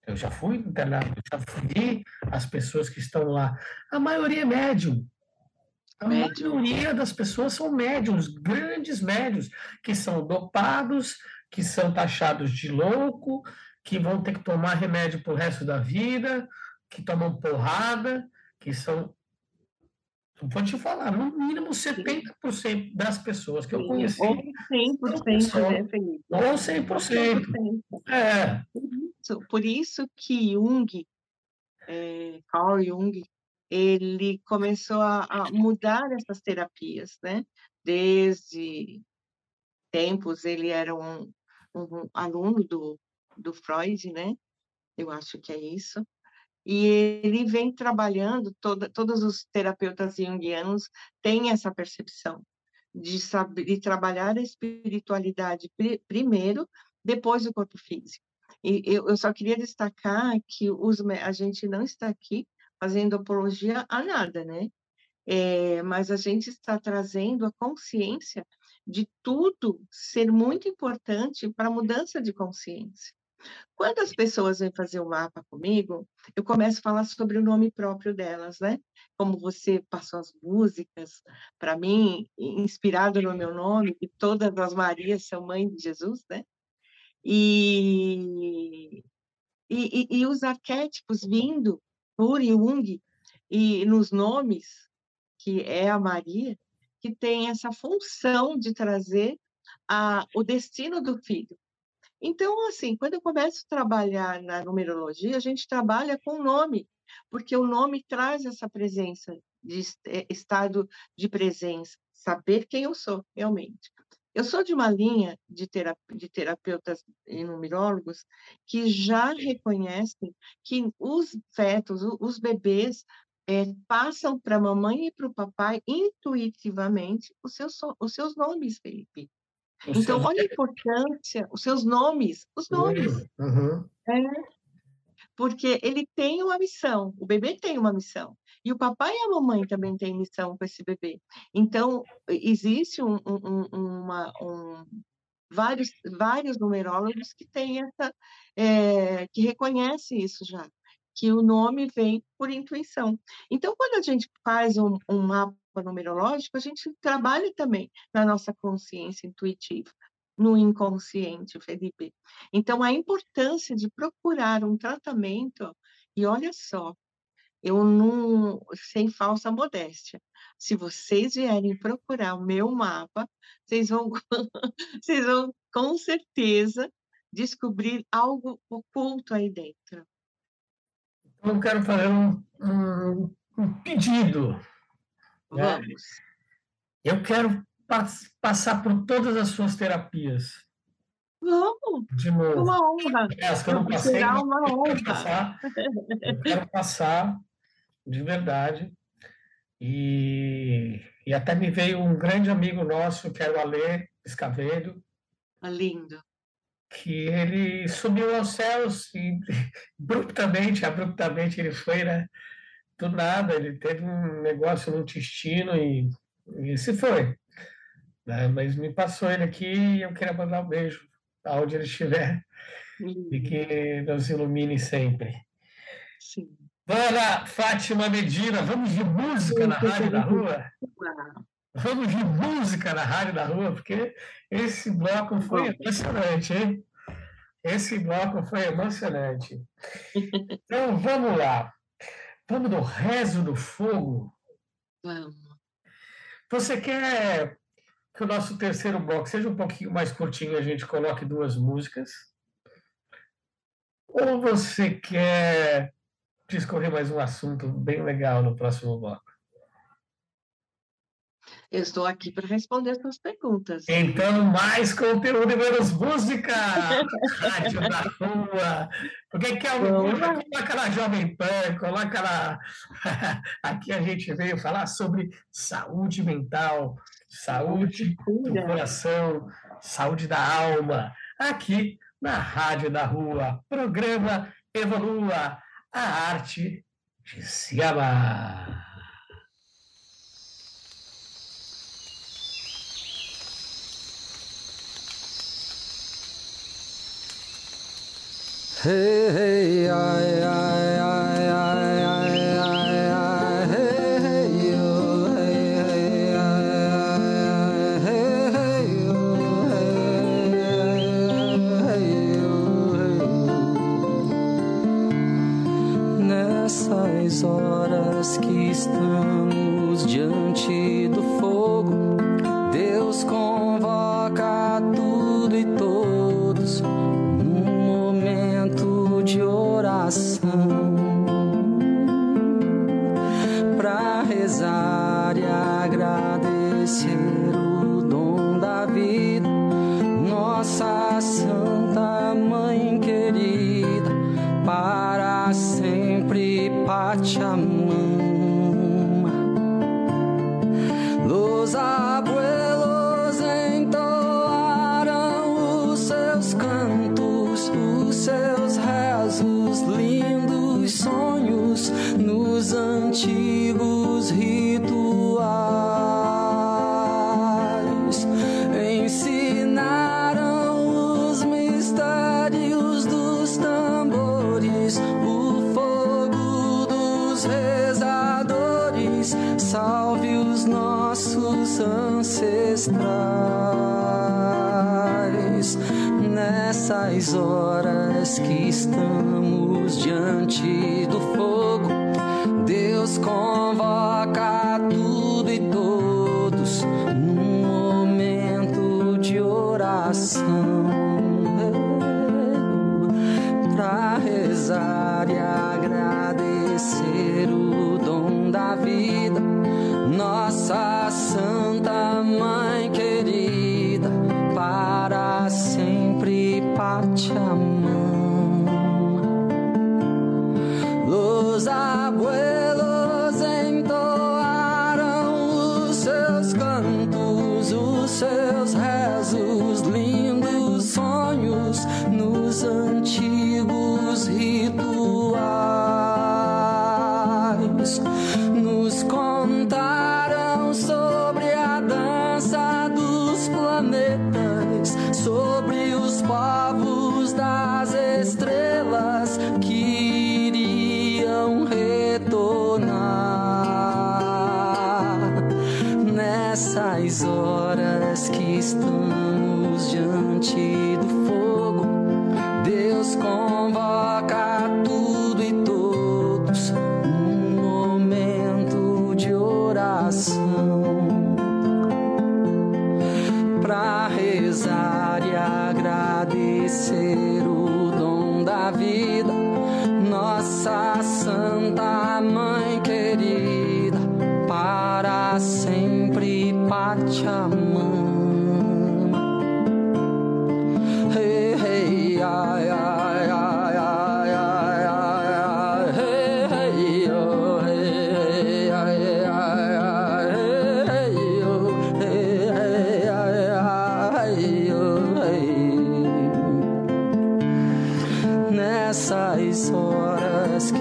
Eu já fui internado, já fui as pessoas que estão lá. A maioria é médium. A maioria das pessoas são médiums, grandes médiums, que são dopados, que são taxados de louco, que vão ter que tomar remédio para o resto da vida, que tomam porrada, que são. Vou te falar, no mínimo 70% das pessoas que eu conheci. Ou 100%, né, Felipe? Ou 100%. É. Por isso que Jung, é, Carl Jung, ele começou a, a mudar essas terapias, né? Desde tempos, ele era um, um aluno do, do Freud, né? Eu acho que é isso. E ele vem trabalhando, toda, todos os terapeutas junguianos têm essa percepção de, saber, de trabalhar a espiritualidade pri, primeiro, depois o corpo físico. E eu, eu só queria destacar que os, a gente não está aqui fazendo apologia a nada, né? É, mas a gente está trazendo a consciência de tudo ser muito importante para a mudança de consciência. Quando as pessoas vêm fazer o mapa comigo, eu começo a falar sobre o nome próprio delas, né? Como você passou as músicas para mim, inspirado no meu nome, e todas as Marias são mãe de Jesus, né? E, e, e, os arquétipos vindo por Jung e nos nomes, que é a Maria, que tem essa função de trazer a, o destino do filho. Então, assim, quando eu começo a trabalhar na numerologia, a gente trabalha com o nome, porque o nome traz essa presença, de é, estado de presença, saber quem eu sou realmente. Eu sou de uma linha de, de terapeutas e numerólogos que já reconhecem que os fetos, os bebês, é, passam para a mamãe e para o papai intuitivamente os seus, os seus nomes, Felipe. Então, olha a importância, os seus nomes, os nomes. Uhum. É, porque ele tem uma missão, o bebê tem uma missão. E o papai e a mamãe também têm missão com esse bebê. Então, existe um, um, uma, um, vários, vários numerólogos que têm essa, é, que reconhece isso já que o nome vem por intuição. Então, quando a gente faz um, um mapa numerológico, a gente trabalha também na nossa consciência intuitiva, no inconsciente, Felipe. Então, a importância de procurar um tratamento, e olha só, eu não, sem falsa modéstia, se vocês vierem procurar o meu mapa, vocês vão, vocês vão com certeza descobrir algo oculto aí dentro. Então, eu quero fazer um, um, um pedido. Né? Vamos. Eu quero passar por todas as suas terapias. Vamos! De novo. Uma honra. Que eu não passei. Será uma honra. Passar, eu quero passar de verdade. E, e até me veio um grande amigo nosso, que era o Alê Escavedo. Ah, lindo que ele subiu aos céus e abruptamente, abruptamente ele foi, né? Do nada, ele teve um negócio no intestino e, e se foi. Né? Mas me passou ele aqui e eu queria mandar um beijo aonde ele estiver e que nos ilumine sempre. Sim. Ana Fátima Medina, vamos de música na Rádio da Rua? Vamos de música na Rádio da Rua, porque esse bloco foi emocionante, hein? Esse bloco foi emocionante. Então, vamos lá. Vamos no rezo do fogo? Vamos. Você quer que o nosso terceiro bloco seja um pouquinho mais curtinho e a gente coloque duas músicas? Ou você quer discorrer mais um assunto bem legal no próximo bloco? Eu estou aqui para responder suas perguntas. Então, mais conteúdo e menos música! Rádio da rua! Porque quer um, coloca na Jovem Pan, coloca na. Aqui a gente veio falar sobre saúde mental, saúde do coração, saúde da alma. Aqui na Rádio da Rua, programa Evolua a arte de se amar. Hey, hey, ay, ay, horas que estamos diante os lindos sonhos nos antigos rituais. Ensinaram os mistérios dos tambores, o fogo dos rezadores. Salve os nossos ancestrais nessas horas dias que estamos diante do fogo, Deus com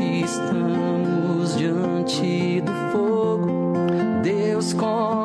que estamos diante do fogo. Deus com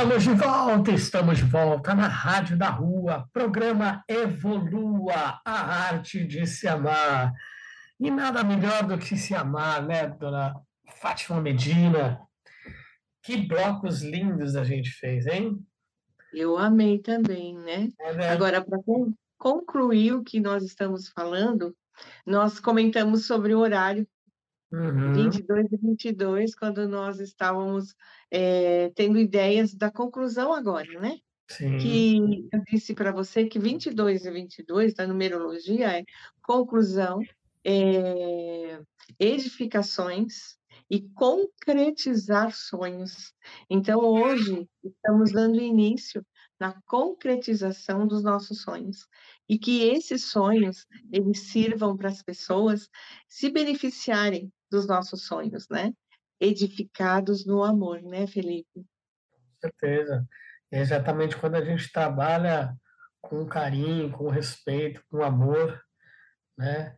Estamos de volta, estamos de volta na Rádio da Rua, programa Evolua, a arte de se amar. E nada melhor do que se amar, né, dona Fátima Medina? Que blocos lindos a gente fez, hein? Eu amei também, né? É, né? Agora, para concluir o que nós estamos falando, nós comentamos sobre o horário Uhum, 22 e 22, quando nós estávamos eh, tendo ideias da conclusão agora, né? sim. Que eu disse para você que 22 e 22 da numerologia é conclusão, eh, edificações e concretizar sonhos. Então, hoje, estamos dando início na concretização dos nossos sonhos e que esses sonhos eles sirvam para as pessoas se beneficiarem dos nossos sonhos, né? Edificados no amor, né, Felipe? Com certeza. É exatamente quando a gente trabalha com carinho, com respeito, com amor, né?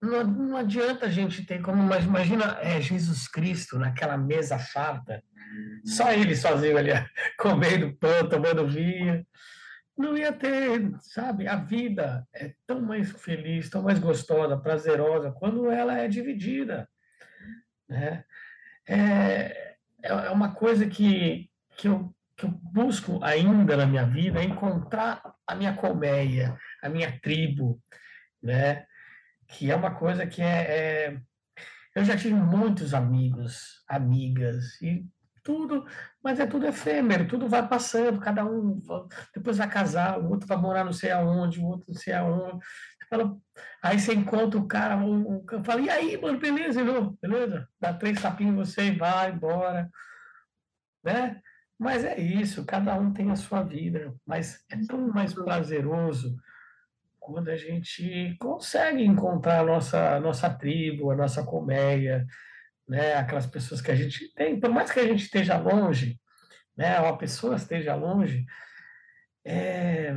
Não, não adianta a gente ter como, mas imagina é, Jesus Cristo naquela mesa farta, só ele sozinho ali, comendo pão, tomando vinho. Não ia ter, sabe? A vida é tão mais feliz, tão mais gostosa, prazerosa, quando ela é dividida, né? É, é uma coisa que, que, eu, que eu busco ainda na minha vida, é encontrar a minha colmeia, a minha tribo, né? Que é uma coisa que é, é... Eu já tive muitos amigos, amigas, e tudo, mas é tudo efêmero, tudo vai passando, cada um depois vai casar, o outro vai morar não sei aonde, o outro não sei aonde. Fala- aí você encontra o cara, o, cara fala, e aí, mano, beleza, não? Beleza? Dá três tapinhas em você e vai embora, né? Mas é isso, cada um tem a sua vida, mas é tão mais prazeroso quando a gente consegue encontrar a nossa, a nossa tribo, a nossa colmeia, né? Aquelas pessoas que a gente tem, por mais que a gente esteja longe, né? Uma pessoa esteja longe, é,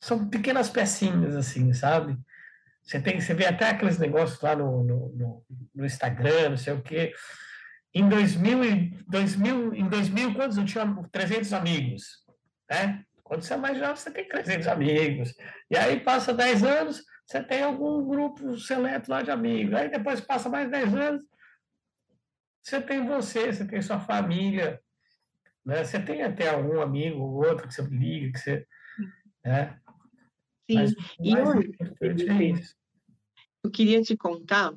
são pequenas pecinhas assim, sabe? Você, tem, você vê até aqueles negócios lá no, no, no, Instagram, não sei o quê. Em 2000, e- 2000, em 2000, quantos eu tinha 300 amigos, né? Quando você é mais jovem, você tem 300 amigos. E aí passa 10 anos, você tem algum grupo seleto lá de amigos. Aí depois passa mais 10 anos, você tem você, você tem sua família, né? Você tem até algum amigo ou outro que você liga, que você, né? Sim. Mas E hoje, é eu queria te contar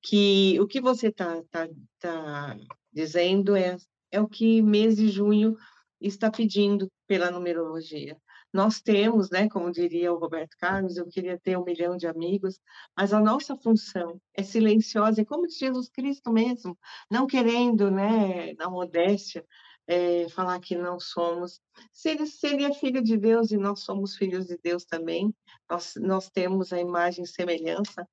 que o que você está tá, tá dizendo é, é o que mês de junho está pedindo pela numerologia. Nós temos, né, como diria o Roberto Carlos, eu queria ter um milhão de amigos, mas a nossa função é silenciosa, é como Jesus Cristo mesmo, não querendo, né, na modéstia, eh, falar que não somos. Se ele, se ele é filho de Deus e nós somos filhos de Deus também, nós, nós temos a imagem e semelhança,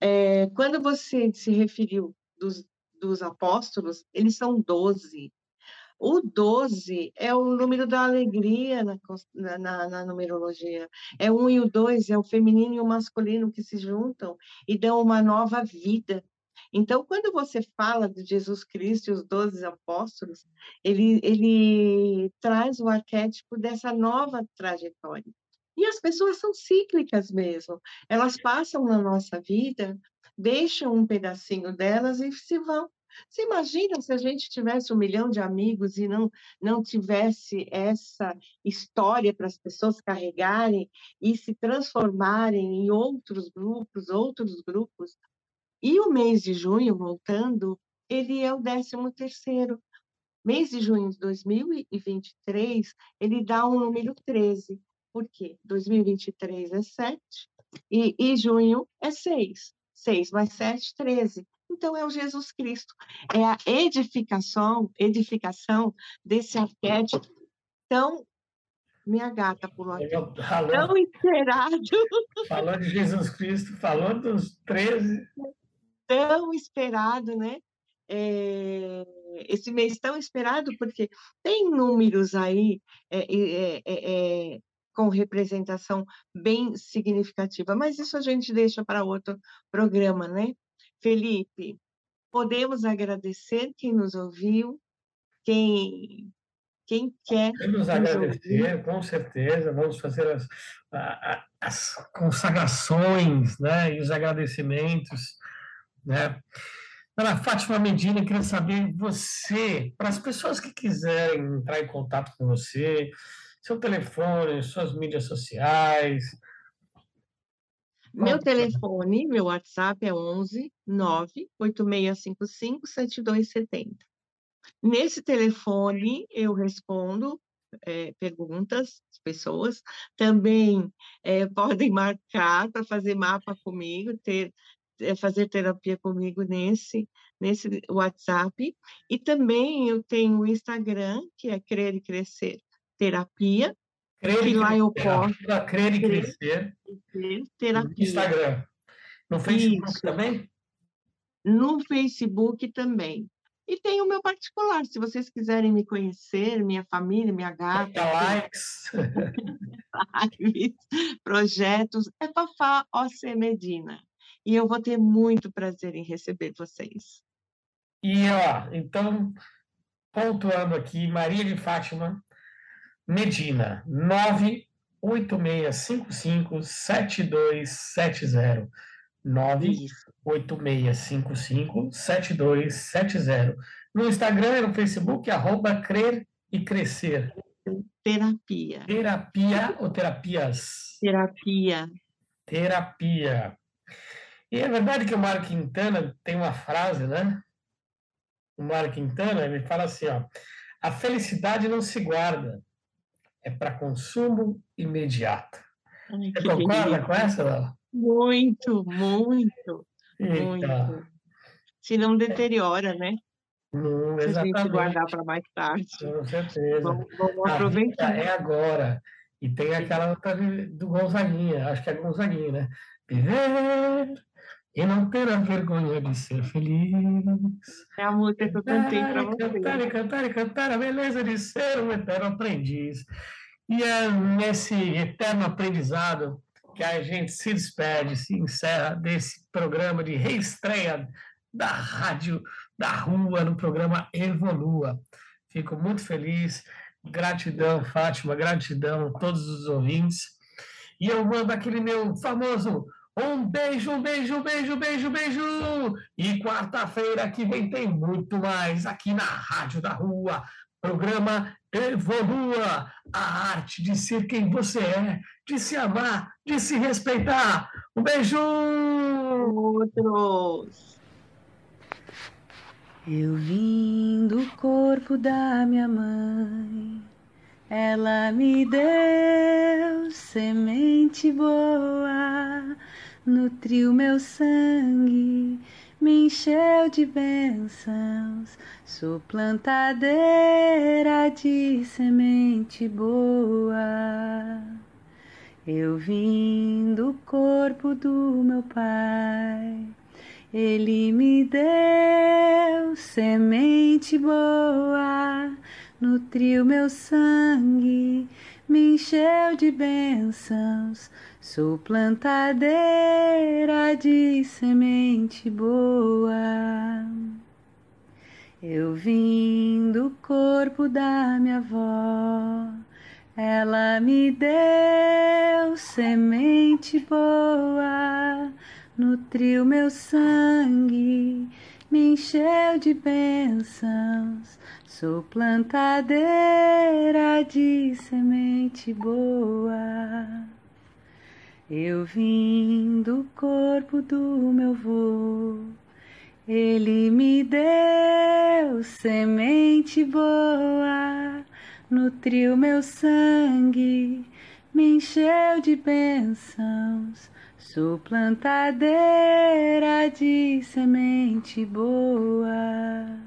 é, quando você se referiu dos, dos apóstolos, eles são doze. O 12 é o número da alegria na, na- na numerologia. É um e o dois, é o feminino e o masculino que se juntam e dão uma nova vida. Então, quando você fala de Jesus Cristo e os doze apóstolos, ele, ele traz o arquétipo dessa nova trajetória. E as pessoas são cíclicas mesmo. Elas passam na nossa vida, deixam um pedacinho delas e se vão. Você imagina se a gente tivesse um milhão de amigos e não, não tivesse essa história para as pessoas carregarem e se transformarem em outros grupos, outros grupos? E o mês de junho, voltando, ele é o décimo terceiro. Mês de junho de 2023, ele dá um número 13. Por quê? 2023 é 7 e, e junho é 6. 6 mais 7, 13. Então, é o Jesus Cristo. É a edificação, edificação desse arquétipo tão... Minha gata pulou aqui. Eu- Falou, Tão esperado, falou de Jesus Cristo, falou dos 13. tão esperado, né? É, esse mês tão esperado, porque tem números aí é, é, é, é, com representação bem significativa, mas isso a gente deixa para outro programa, né? Felipe, podemos agradecer quem nos ouviu, quem, quem quer nos agradecer, com certeza, vamos fazer as, as consagrações né, e os agradecimentos. Né? Ana Fátima Medina, queria saber você, para as pessoas que quiserem entrar em contato com você, seu telefone, suas mídias sociais. Meu é? telefone, meu WhatsApp é 11 98655 7270. Nesse telefone eu respondo eh, perguntas das pessoas. Também eh, podem marcar para fazer mapa comigo, ter, eh, fazer terapia comigo nesse, nesse WhatsApp. E também eu tenho o Instagram, que é Crer e Crescer Terapia, Crer e lá eu crescer, posso Crer e crescer. no terapia. Instagram. No Facebook Isso. também? no Facebook também. E tem o meu particular, se vocês quiserem me conhecer, minha família, minha gata, Dá likes. lives, projetos, é Fafá OC Medina. E eu vou ter muito prazer em receber vocês. E, ó, então, pontuando aqui, Maria de Fátima Medina, 98655-7270. Isso. 98655-7270. No Instagram e no Facebook, arroba Crer e Crescer. Terapia. Terapia ou terapias? Terapia. Terapia. E é verdade que o Mário Quintana tem uma frase, né? O Mário Quintana, ele fala assim, ó, a felicidade não se guarda, é para consumo imediato. Ai, Você concorda delícia. com essa? Léo? Muito, muito, Eita, muito. Se não deteriora, né? hum, Se a gente guardar para mais tarde. com certeza. Vamos, vamos aproveitar. é agora. E tem aquela outra do Gonzaguinha, acho que é Gonzaguinha, né? Viver e não ter a vergonha de ser feliz. É a música que eu cantei para e cantar, e cantar, e cantar a beleza de ser um eterno aprendiz. E é nesse eterno aprendizado que a gente se despede, se encerra desse programa de reestreia da Rádio da Rua no programa Evolua. Fico muito feliz. Gratidão, Fátima, gratidão a todos os ouvintes. E eu mando aquele meu famoso um beijo, um beijo, um beijo, um beijo, um beijo. E quarta-feira que vem tem muito mais aqui na Rádio da Rua. Programa Evolua, a arte de ser quem você é, de se amar, de se respeitar. Um beijo! Outros. Eu vim do corpo da minha mãe, ela me deu semente boa, nutriu meu sangue, me encheu de bênçãos, sou plantadeira de semente boa. Eu vim do corpo do meu pai. Ele me deu semente boa, nutriu meu sangue, me encheu de bênçãos. Sou plantadeira de semente boa. Eu vim do corpo da minha avó. Ela me deu semente boa, nutriu meu sangue, me encheu de bênçãos. Sou plantadeira de semente boa. Eu vim do corpo do meu vô. Ele me deu semente boa, nutriu meu sangue, me encheu de bênçãos. Sou plantadeira de semente boa.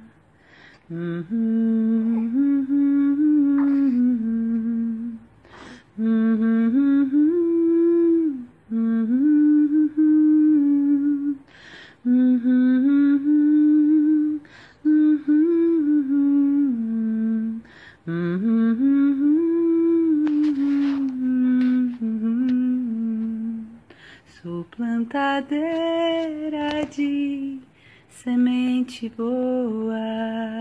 Sou plantadeira de semente boa.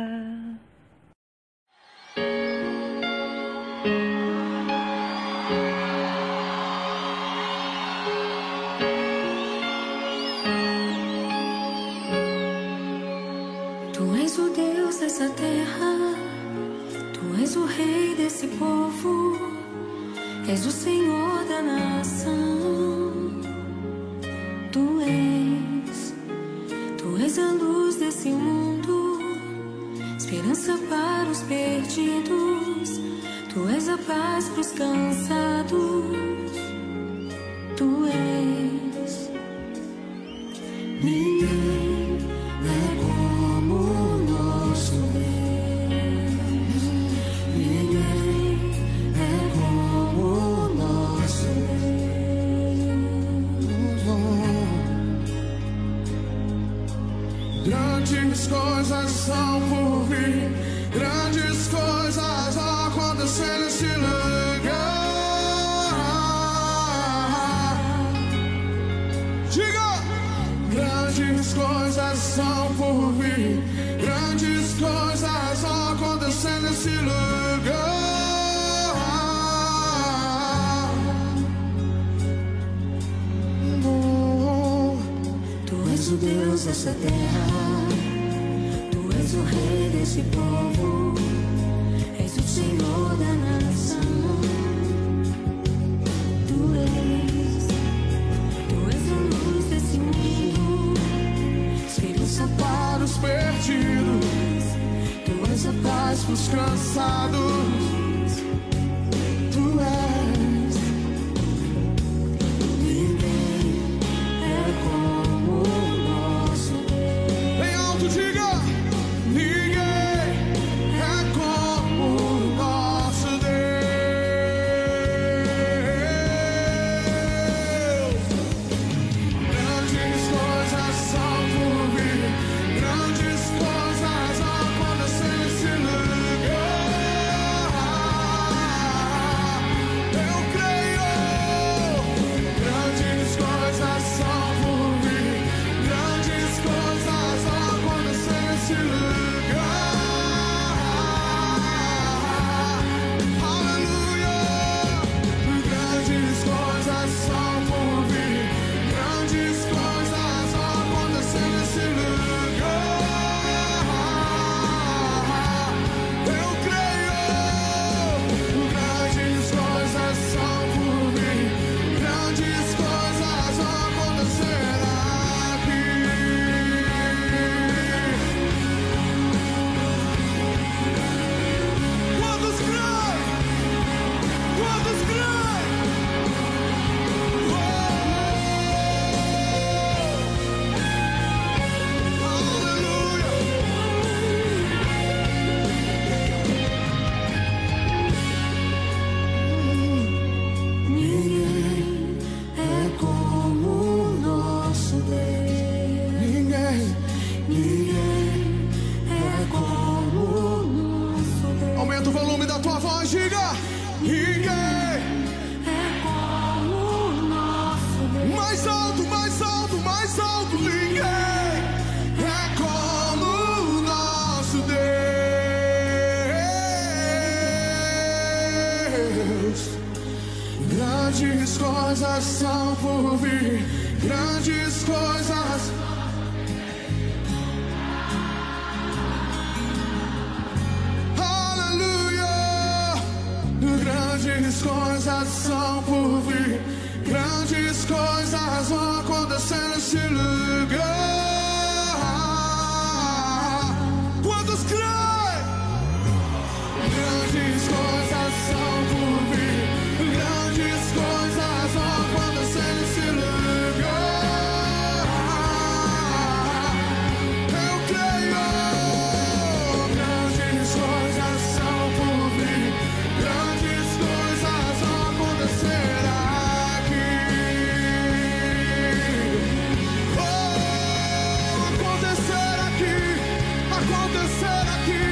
acontecer aqui,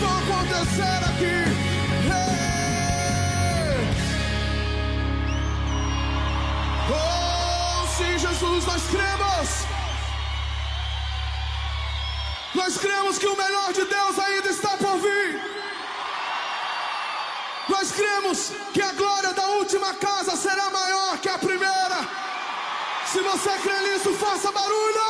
vão acontecer aqui. Hey! Oh, sim, Jesus, nós cremos. Nós cremos que o melhor de Deus ainda está por vir. Nós cremos que a glória da última casa será maior que a primeira. Se você crê nisso, faça barulho!